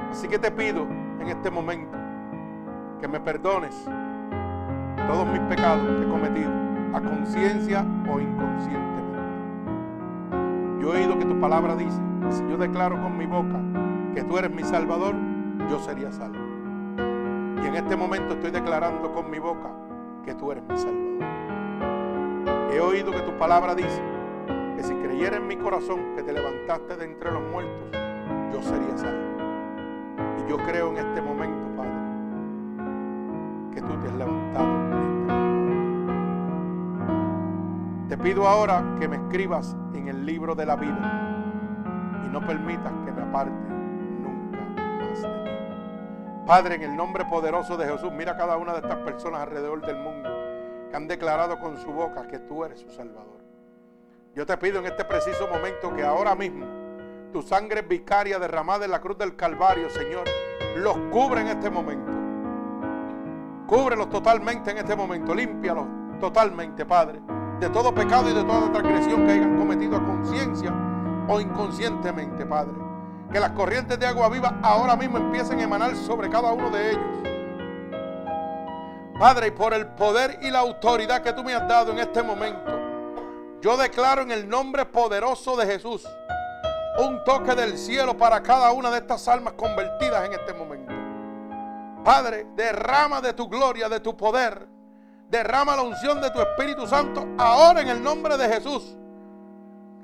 Así que te pido en este momento que me perdones todos mis pecados que he cometido, a conciencia o inconscientemente. Yo he oído que tu palabra dice, si yo declaro con mi boca que tú eres mi Salvador, yo sería salvo. Y en este momento estoy declarando con mi boca que tú eres mi Salvador. He oído que tu palabra dice que si creyera en mi corazón que te levantaste de entre los muertos, yo sería salvo. Y yo creo en este momento, Padre, que tú te has levantado Te pido ahora que me escribas en el libro de la vida y no permitas que me aparte nunca más de ti. Padre, en el nombre poderoso de Jesús, mira a cada una de estas personas alrededor del mundo que han declarado con su boca que tú eres su Salvador. Yo te pido en este preciso momento que ahora mismo tu sangre vicaria derramada en la cruz del Calvario, Señor, los cubre en este momento. Cúbrelos totalmente en este momento, límpialos totalmente, Padre de todo pecado y de toda transgresión que hayan cometido a conciencia o inconscientemente, Padre. Que las corrientes de agua viva ahora mismo empiecen a emanar sobre cada uno de ellos. Padre, y por el poder y la autoridad que tú me has dado en este momento, yo declaro en el nombre poderoso de Jesús un toque del cielo para cada una de estas almas convertidas en este momento. Padre, derrama de tu gloria, de tu poder derrama la unción de tu Espíritu Santo ahora en el nombre de Jesús.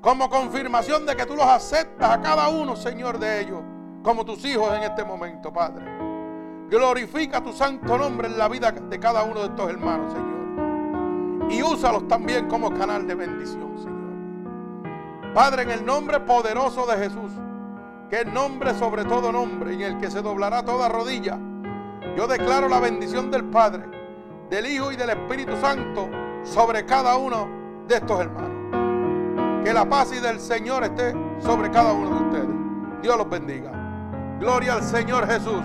Como confirmación de que tú los aceptas a cada uno, Señor, de ellos, como tus hijos en este momento, Padre. Glorifica tu santo nombre en la vida de cada uno de estos hermanos, Señor. Y úsalos también como canal de bendición, Señor. Padre, en el nombre poderoso de Jesús, que es nombre sobre todo nombre, en el que se doblará toda rodilla, yo declaro la bendición del Padre del Hijo y del Espíritu Santo sobre cada uno de estos hermanos. Que la paz y del Señor esté sobre cada uno de ustedes. Dios los bendiga. Gloria al Señor Jesús.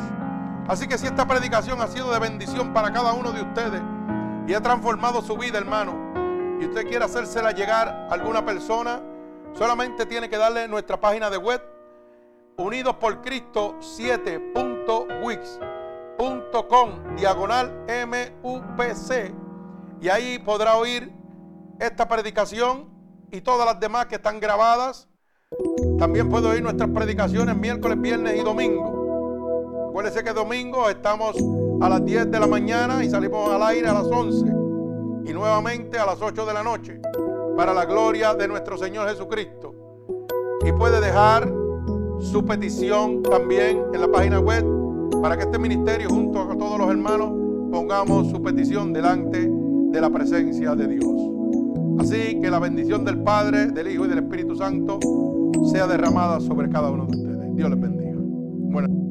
Así que si esta predicación ha sido de bendición para cada uno de ustedes y ha transformado su vida, hermano, y usted quiere hacérsela llegar a alguna persona, solamente tiene que darle nuestra página de web unidos por Cristo 7.wix com diagonal MUPC y ahí podrá oír esta predicación y todas las demás que están grabadas. También puede oír nuestras predicaciones miércoles, viernes y domingo. Acuérdense que domingo estamos a las 10 de la mañana y salimos al aire a las 11 y nuevamente a las 8 de la noche para la gloria de nuestro Señor Jesucristo. Y puede dejar su petición también en la página web para que este ministerio junto a todos los hermanos pongamos su petición delante de la presencia de Dios. Así que la bendición del Padre, del Hijo y del Espíritu Santo sea derramada sobre cada uno de ustedes. Dios les bendiga. Bueno.